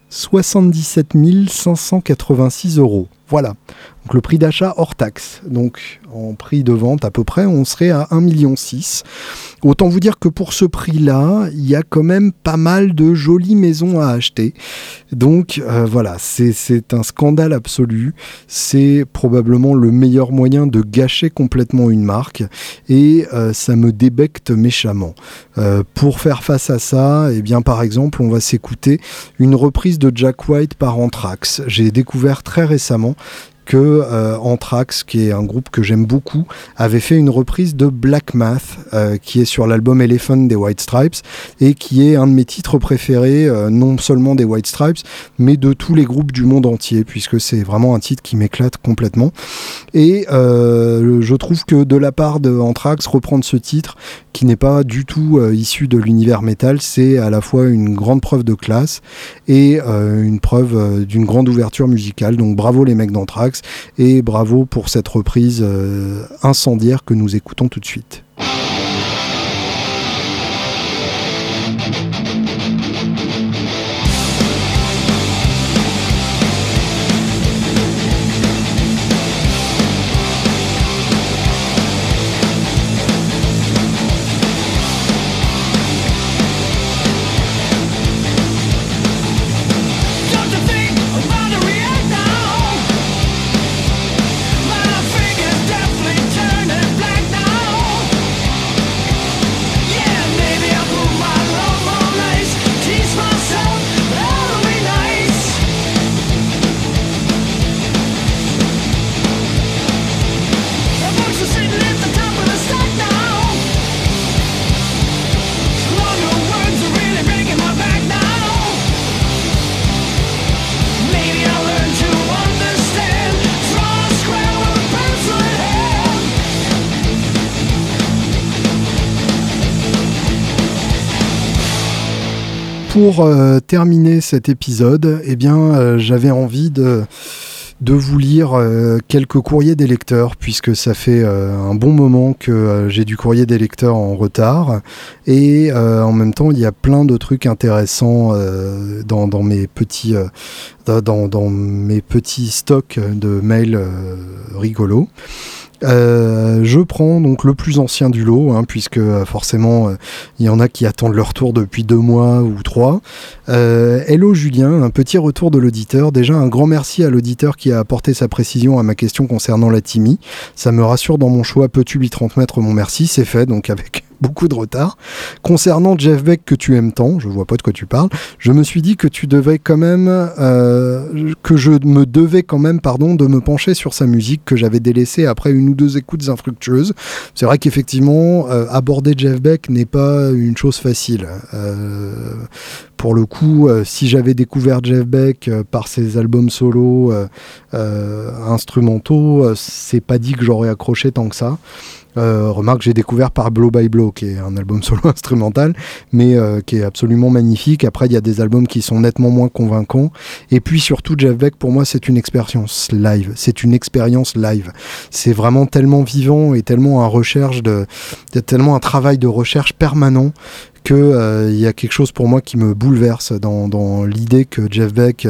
77 586 euros. Voilà. Donc le prix d'achat hors taxe. Donc en prix de vente à peu près, on serait à 1,6 million. Autant vous dire que pour ce prix-là, il y a quand même pas mal de jolies maisons à acheter. Donc euh, voilà, c'est un scandale absolu. C'est probablement le meilleur moyen de gâcher complètement une marque. Et euh, ça me débecte méchamment. Euh, pour faire face à ça, eh bien par exemple, on va s'écouter une reprise de Jack White par Anthrax. J'ai découvert très récemment que Anthrax, qui est un groupe que j'aime beaucoup, avait fait une reprise de Black Math, qui est sur l'album Elephant des White Stripes, et qui est un de mes titres préférés, non seulement des White Stripes, mais de tous les groupes du monde entier, puisque c'est vraiment un titre qui m'éclate complètement. Et je trouve que de la part de Anthrax, reprendre ce titre, qui n'est pas du tout issu de l'univers métal, c'est à la fois une grande preuve de classe et euh, une preuve euh, d'une grande ouverture musicale. Donc bravo les mecs d'Anthrax et bravo pour cette reprise euh, incendiaire que nous écoutons tout de suite. Pour euh, terminer cet épisode, eh bien, euh, j'avais envie de vous lire euh, quelques courriers des lecteurs, puisque ça fait un bon moment que j'ai du courrier des lecteurs en retard. Et en même temps, il y a plein de trucs intéressants dans, mes petits, dans, mes petits stocks de mails rigolos. Euh, je prends donc le plus ancien du lot, hein, puisque euh, forcément euh, il y en a qui attendent leur tour depuis deux mois ou trois. hello Julien, un petit retour de l'auditeur. Déjà un grand merci à l'auditeur qui a apporté sa précision à ma question concernant la Timmy. Ça me rassure dans mon choix. Peux-tu lui transmettre mon merci? C'est fait, donc avec beaucoup de retard. Concernant Jeff Beck que tu aimes tant, je vois pas de quoi tu parles, je me suis dit que tu devais quand même, euh, que je me devais quand même, pardon, de me pencher sur sa musique que j'avais délaissée après une ou deux écoutes infructueuses. C'est vrai qu'effectivement, euh, aborder Jeff Beck n'est pas une chose facile. Euh, pour le coup, si j'avais découvert Jeff Beck par ses albums solo instrumentaux, c'est pas dit que j'aurais accroché tant que ça. Euh, remarque, j'ai découvert par Blow by Blow, qui est un album solo instrumental, mais euh, qui est absolument magnifique. Après, il y a des albums qui sont nettement moins convaincants. Et puis surtout, Jeff Beck, pour moi, c'est une expérience live. C'est une expérience live. C'est vraiment tellement vivant et tellement un recherche de, tellement un travail de recherche permanent qu'il euh, y a quelque chose pour moi qui me bouleverse dans, l'idée que Jeff Beck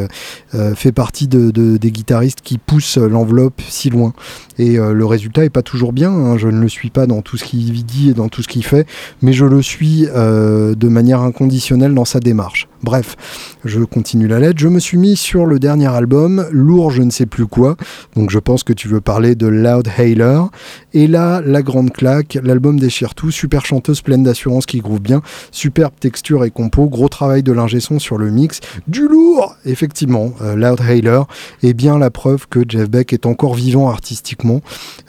euh, fait partie de, des guitaristes qui poussent l'enveloppe si loin. Et euh, le résultat est pas toujours bien. Hein. Je ne le suis pas dans tout ce qu'il dit et dans tout ce qu'il fait, mais je le suis de manière inconditionnelle dans sa démarche. Bref, je continue la lettre. Je me suis mis sur le dernier album, lourd je ne sais plus quoi. Donc je pense que tu veux parler de Loud Hailer. Et là, la grande claque, l'album déchire tout. Super chanteuse pleine d'assurance qui groove bien. Superbe texture et compo. Gros travail de l'ingé sur le mix. Du lourd Effectivement, euh, Loud Hailer est bien la preuve que Jeff Beck est encore vivant artistiquement.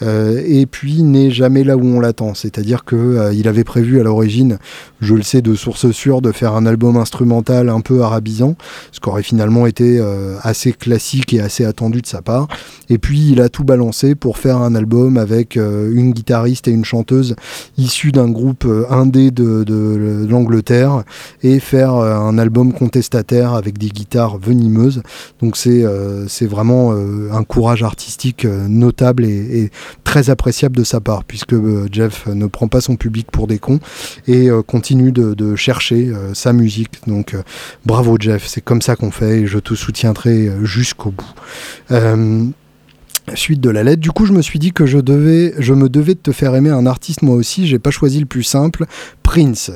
Euh, et puis n'est jamais là où on l'attend. C'est-à-dire qu'il euh, avait prévu à l'origine, je le sais de source sûre, de faire un album instrumental un peu arabisant, ce qui aurait finalement été euh, assez classique et assez attendu de sa part. Et puis il a tout balancé pour faire un album avec euh, une guitariste et une chanteuse issus d'un groupe euh, indé de, l'Angleterre et faire un album contestataire avec des guitares venimeuses. Donc c'est c'est vraiment un courage artistique notable et, très appréciable de sa part, puisque Jeff ne prend pas son public pour des cons et continue de, de chercher sa musique. Donc bravo Jeff, c'est comme ça qu'on fait et je te soutiendrai euh, jusqu'au bout. Euh, suite de la lettre. Du coup, je me suis dit que je devais, je me devais de te faire aimer un artiste moi aussi. J'ai pas choisi le plus simple, Prince.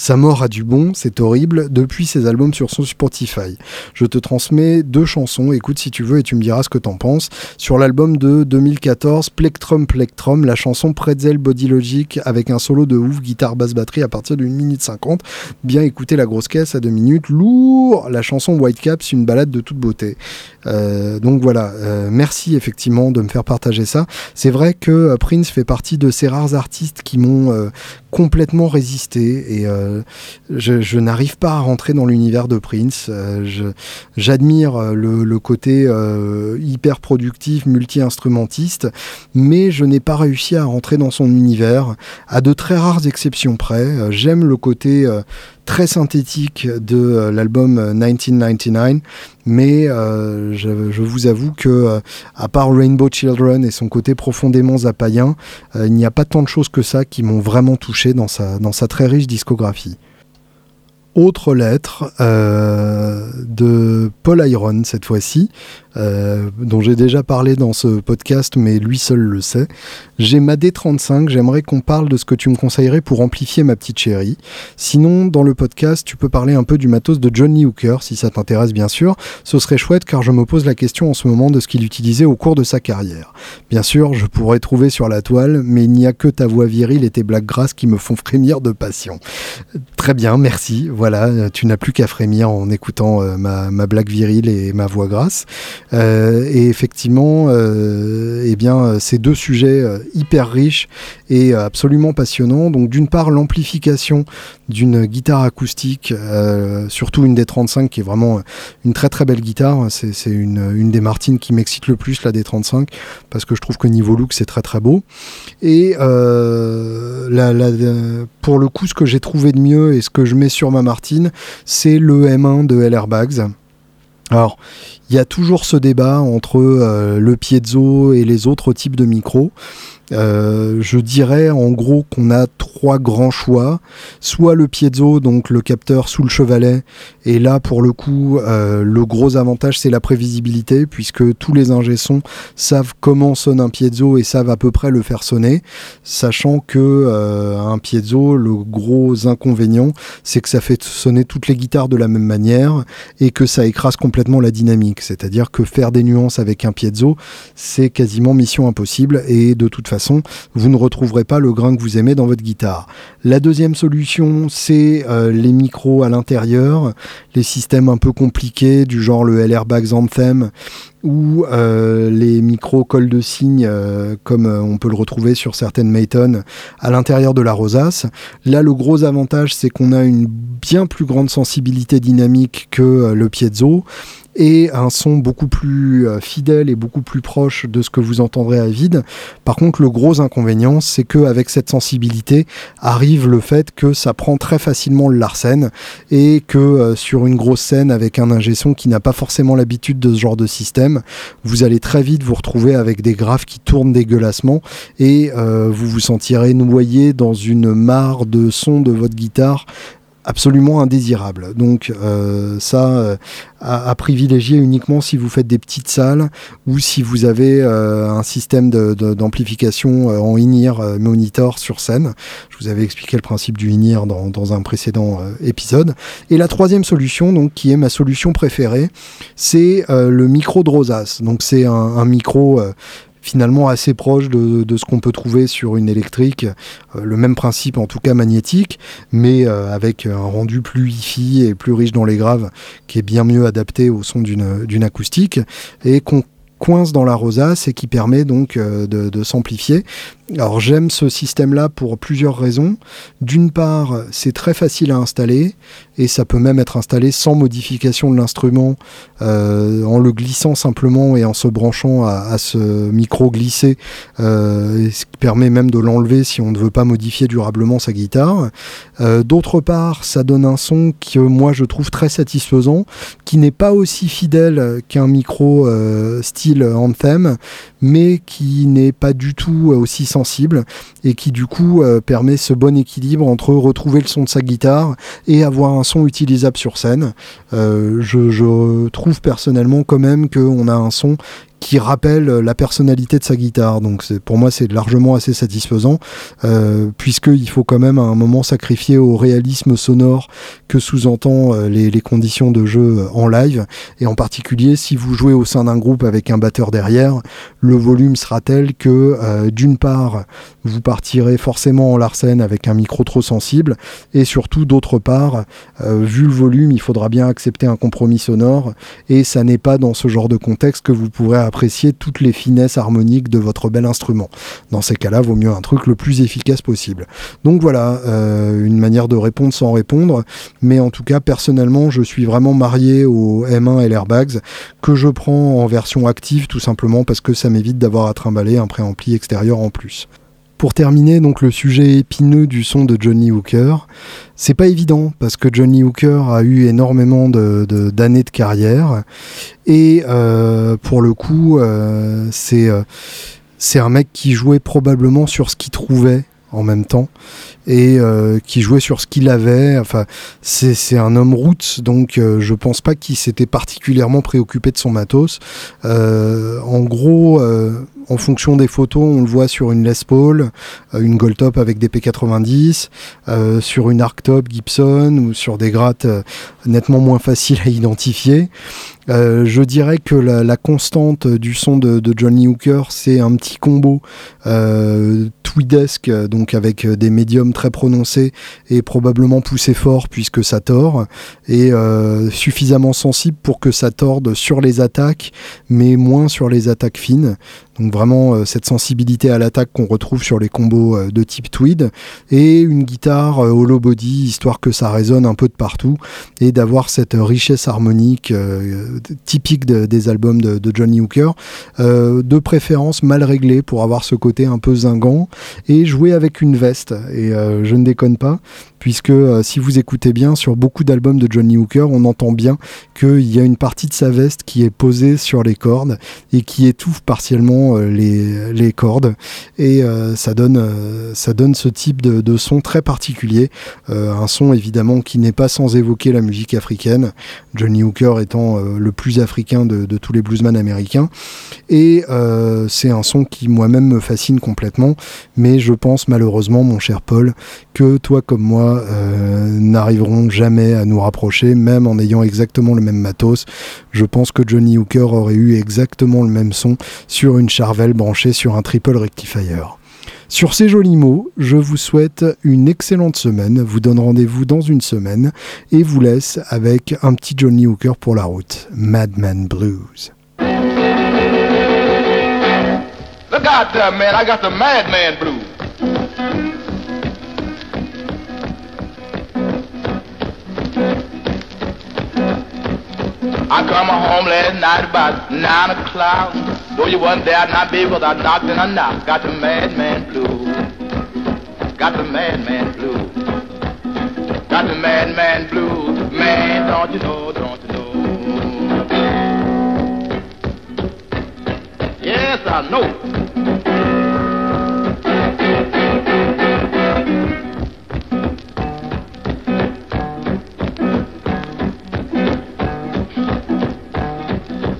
Sa mort a du bon, c'est horrible, depuis ses albums sur son Spotify. Je te transmets deux chansons, écoute si tu veux et tu me diras ce que t'en penses. Sur l'album de 2014, Plectrum Plectrum, la chanson Pretzel Body Logic avec un solo de ouf, guitare, basse, batterie à partir d'une minute cinquante. Bien écouter la grosse caisse à deux minutes. Lourd La chanson White Caps, une balade de toute beauté. Euh, donc voilà, euh, merci effectivement de me faire partager ça. C'est vrai que euh, Prince fait partie de ces rares artistes qui m'ont complètement résisté et je, n'arrive pas à rentrer dans l'univers de Prince. J'admire le, côté hyper productif, multi-instrumentiste, mais je n'ai pas réussi à rentrer dans son univers, à de très rares exceptions près. J'aime le côté très synthétique de euh, l'album 1999, euh, mais euh, je, vous avoue que à part Rainbow Children et son côté profondément zapaïen, il n'y a pas tant de choses que ça qui m'ont vraiment touché dans sa, dans sa très riche discographie. Autre lettre de Paul Iron cette fois-ci, euh, dont j'ai déjà parlé dans ce podcast, mais lui seul le sait. J'ai ma D35, j'aimerais qu'on parle de ce que tu me conseillerais pour amplifier ma petite chérie. Sinon, dans le podcast, tu peux parler un peu du matos de Johnny Hooker, si ça t'intéresse bien sûr. Ce serait chouette car je me pose la question en ce moment de ce qu'il utilisait au cours de sa carrière. Bien sûr, je pourrais trouver sur la toile, mais il n'y a que ta voix virile et tes blagues grasses qui me font frémir de passion. Très bien, merci. Voilà, tu n'as plus qu'à frémir en écoutant euh, ma, ma blague virile et ma voix grasse. Euh, et effectivement, euh, eh bien, ces deux sujets euh, hyper riches et absolument passionnants. Donc, d'une part, l'amplification d'une guitare acoustique, surtout une des 35 qui est vraiment une très très belle guitare. C'est une, des Martines qui m'excite le plus, la D35, parce que je trouve que niveau look, c'est très très beau. Et pour le coup, ce que j'ai trouvé de mieux et ce que je mets sur ma Martine, c'est le M1 de LR Bags. Alors, il y a toujours ce débat entre euh, le piezo et les autres types de micros. Euh, je dirais en gros qu'on a trois grands choix. Soit le piezo, donc le capteur sous le chevalet, et là pour le coup, euh, le gros avantage c'est la prévisibilité, puisque tous les ingé savent comment sonne un piezo et savent à peu près le faire sonner, sachant que euh, un piezo, le gros inconvénient, c'est que ça fait sonner toutes les guitares de la même manière et que ça écrase complètement la dynamique. C'est-à-dire que faire des nuances avec un piezo, c'est quasiment mission impossible et de toute façon vous ne retrouverez pas le grain que vous aimez dans votre guitare. La deuxième solution, c'est euh, les micros à l'intérieur, les systèmes un peu compliqués du genre le LR Bags Anthem ou euh, les micros cols de cygne euh, comme on peut le retrouver sur certaines Mayton à l'intérieur de la rosace. Là, le gros avantage, c'est qu'on a une bien plus grande sensibilité dynamique que le piezo et un son beaucoup plus euh, fidèle et beaucoup plus proche de ce que vous entendrez à vide. Par contre, le gros inconvénient, c'est qu'avec cette sensibilité arrive le fait que ça prend très facilement le Larsen et que euh, sur une grosse scène avec un ingé son qui n'a pas forcément l'habitude de ce genre de système, vous allez très vite vous retrouver avec des graves qui tournent dégueulassement et euh, vous vous sentirez noyé dans une mare de son de votre guitare absolument indésirable. Donc euh, ça, euh, à, privilégier uniquement si vous faites des petites salles ou si vous avez euh, un système d'amplification en in-ear monitor sur scène. Je vous avais expliqué le principe du in-ear dans, un précédent épisode. Et la troisième solution, donc qui est ma solution préférée, c'est le micro de Rosas. Donc c'est un, un, micro finalement assez proche de, ce qu'on peut trouver sur une électrique, euh, le même principe en tout cas magnétique, mais euh, avec un rendu plus hi-fi et plus riche dans les graves, qui est bien mieux adapté au son d'une acoustique, et qu'on coince dans la rosace et qui permet donc euh, de, s'amplifier. Alors j'aime ce système-là pour plusieurs raisons. D'une part, c'est très facile à installer et ça peut même être installé sans modification de l'instrument euh, en le glissant simplement et en se branchant à, ce micro glissé, euh, ce qui permet même de l'enlever si on ne veut pas modifier durablement sa guitare. D'autre part, ça donne un son que moi je trouve très satisfaisant, qui n'est pas aussi fidèle qu'un micro style Anthem, mais qui n'est pas du tout euh, aussi sensible et qui du coup euh, permet ce bon équilibre entre retrouver le son de sa guitare et avoir un utilisable sur scène. Euh, je, trouve personnellement quand même qu'on a un son qui rappelle la personnalité de sa guitare. Donc pour moi c'est largement assez satisfaisant euh, puisqu'il faut quand même à un moment sacrifier au réalisme sonore que sous-entend euh, les, les, conditions de jeu en live et en particulier si vous jouez au sein d'un groupe avec un batteur derrière, le volume sera tel que euh, d'une part vous partirez forcément en larcène avec un micro trop sensible et surtout d'autre part vu le volume il faudra bien accepter un compromis sonore et ça n'est pas dans ce genre de contexte que vous pourrez apprécier toutes les finesses harmoniques de votre bel instrument. Dans ces cas-là, vaut mieux un truc le plus efficace possible. Donc voilà, euh, une manière de répondre sans répondre, mais en tout cas, personnellement, je suis vraiment marié au M1 et l'Airbags, que je prends en version active tout simplement parce que ça m'évite d'avoir à trimballer un préampli extérieur en plus. Pour terminer, donc le sujet épineux du son de Johnny Hooker, c'est pas évident parce que Johnny Hooker a eu énormément d'années de, de, carrière. Et euh, pour le coup, euh, c'est euh, c'est un mec qui jouait probablement sur ce qu'il trouvait en même temps et euh, qui jouait sur ce qu'il avait. Enfin, c'est un homme roots, donc euh, je pense pas qu'il s'était particulièrement préoccupé de son matos. Euh, en gros, en fonction des photos, on le voit sur une Les Paul, une Goldtop avec des P90, sur une Arctop Gibson ou sur des grattes nettement moins faciles à identifier. Euh, je dirais que la, constante du son de, Johnny Hooker, c'est un petit combo euh, tweedesque, donc avec des médiums très prononcés et probablement poussé fort puisque ça tord, et euh, suffisamment sensible pour que ça torde sur les attaques, mais moins sur les attaques fines. Donc vraiment cette sensibilité à l'attaque qu'on retrouve sur les combos de type tweed et une guitare euh, hollow body histoire que ça résonne un peu de partout et d'avoir cette richesse harmonique typique des albums de, Johnny Hooker, de préférence mal réglée pour avoir ce côté un peu zingant et jouer avec une veste. Et je ne déconne pas puisque euh, si vous écoutez bien sur beaucoup d'albums de Johnny Hooker, on entend bien qu'il y a une partie de sa veste qui est posée sur les cordes et qui étouffe partiellement euh, les, cordes. Et euh, ça donne ce type de, son très particulier, un son évidemment qui n'est pas sans évoquer la musique africaine, Johnny Hooker étant le plus africain de, tous les bluesmen américains. Et c'est un son qui moi-même me fascine complètement, mais je pense malheureusement mon cher Paul que toi comme moi euh, n'arriveront jamais à nous rapprocher, même en ayant exactement le même matos. Je pense que Johnny Hooker aurait eu exactement le même son sur une Charvel branchée sur un triple rectifier. Sur ces jolis mots, je vous souhaite une excellente semaine, vous donne rendez-vous dans une semaine et vous laisse avec un petit Johnny Hooker pour la route, Madman Blues. Look out there, man, I got the Madman Blues. I come home last night about nine o'clock. Though you wasn't there, not cause I knocked and I knocked. Got the madman blue. Got the madman blue. Got the madman blue. Man, don't you know, don't you know? Yes, I know.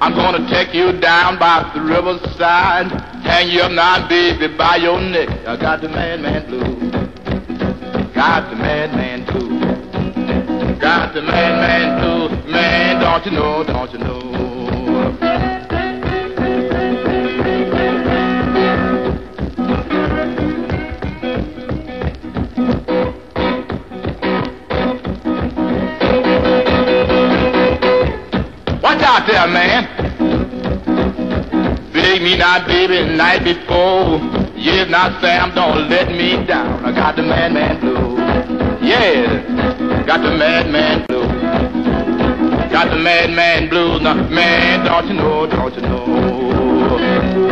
I'm gonna take you down by the riverside, hang you up now, baby, by your neck. I got the madman blue. Got the madman blue. Got the madman blue. Man, don't you know, don't you know? Out there, man. Big me not, baby, night before. Yes, now, Sam, don't let me down. I got the madman blue. Yeah, got the madman blue. Got the madman blues. Now, man, don't you know, don't you know?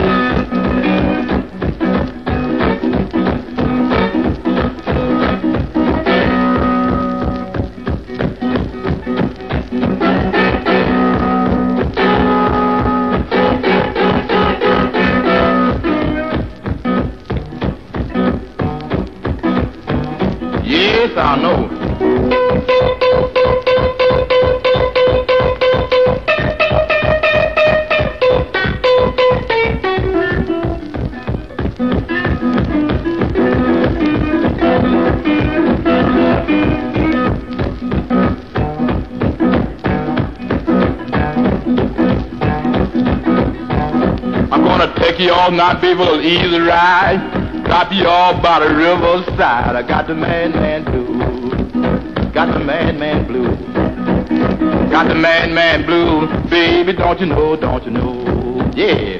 I know. I'm gonna take you all night, people, easy ride. Drop you all by the riverside. I got the man, man, too madman blue. Got the madman blue, Baby, don't you know, don't you know? Yeah.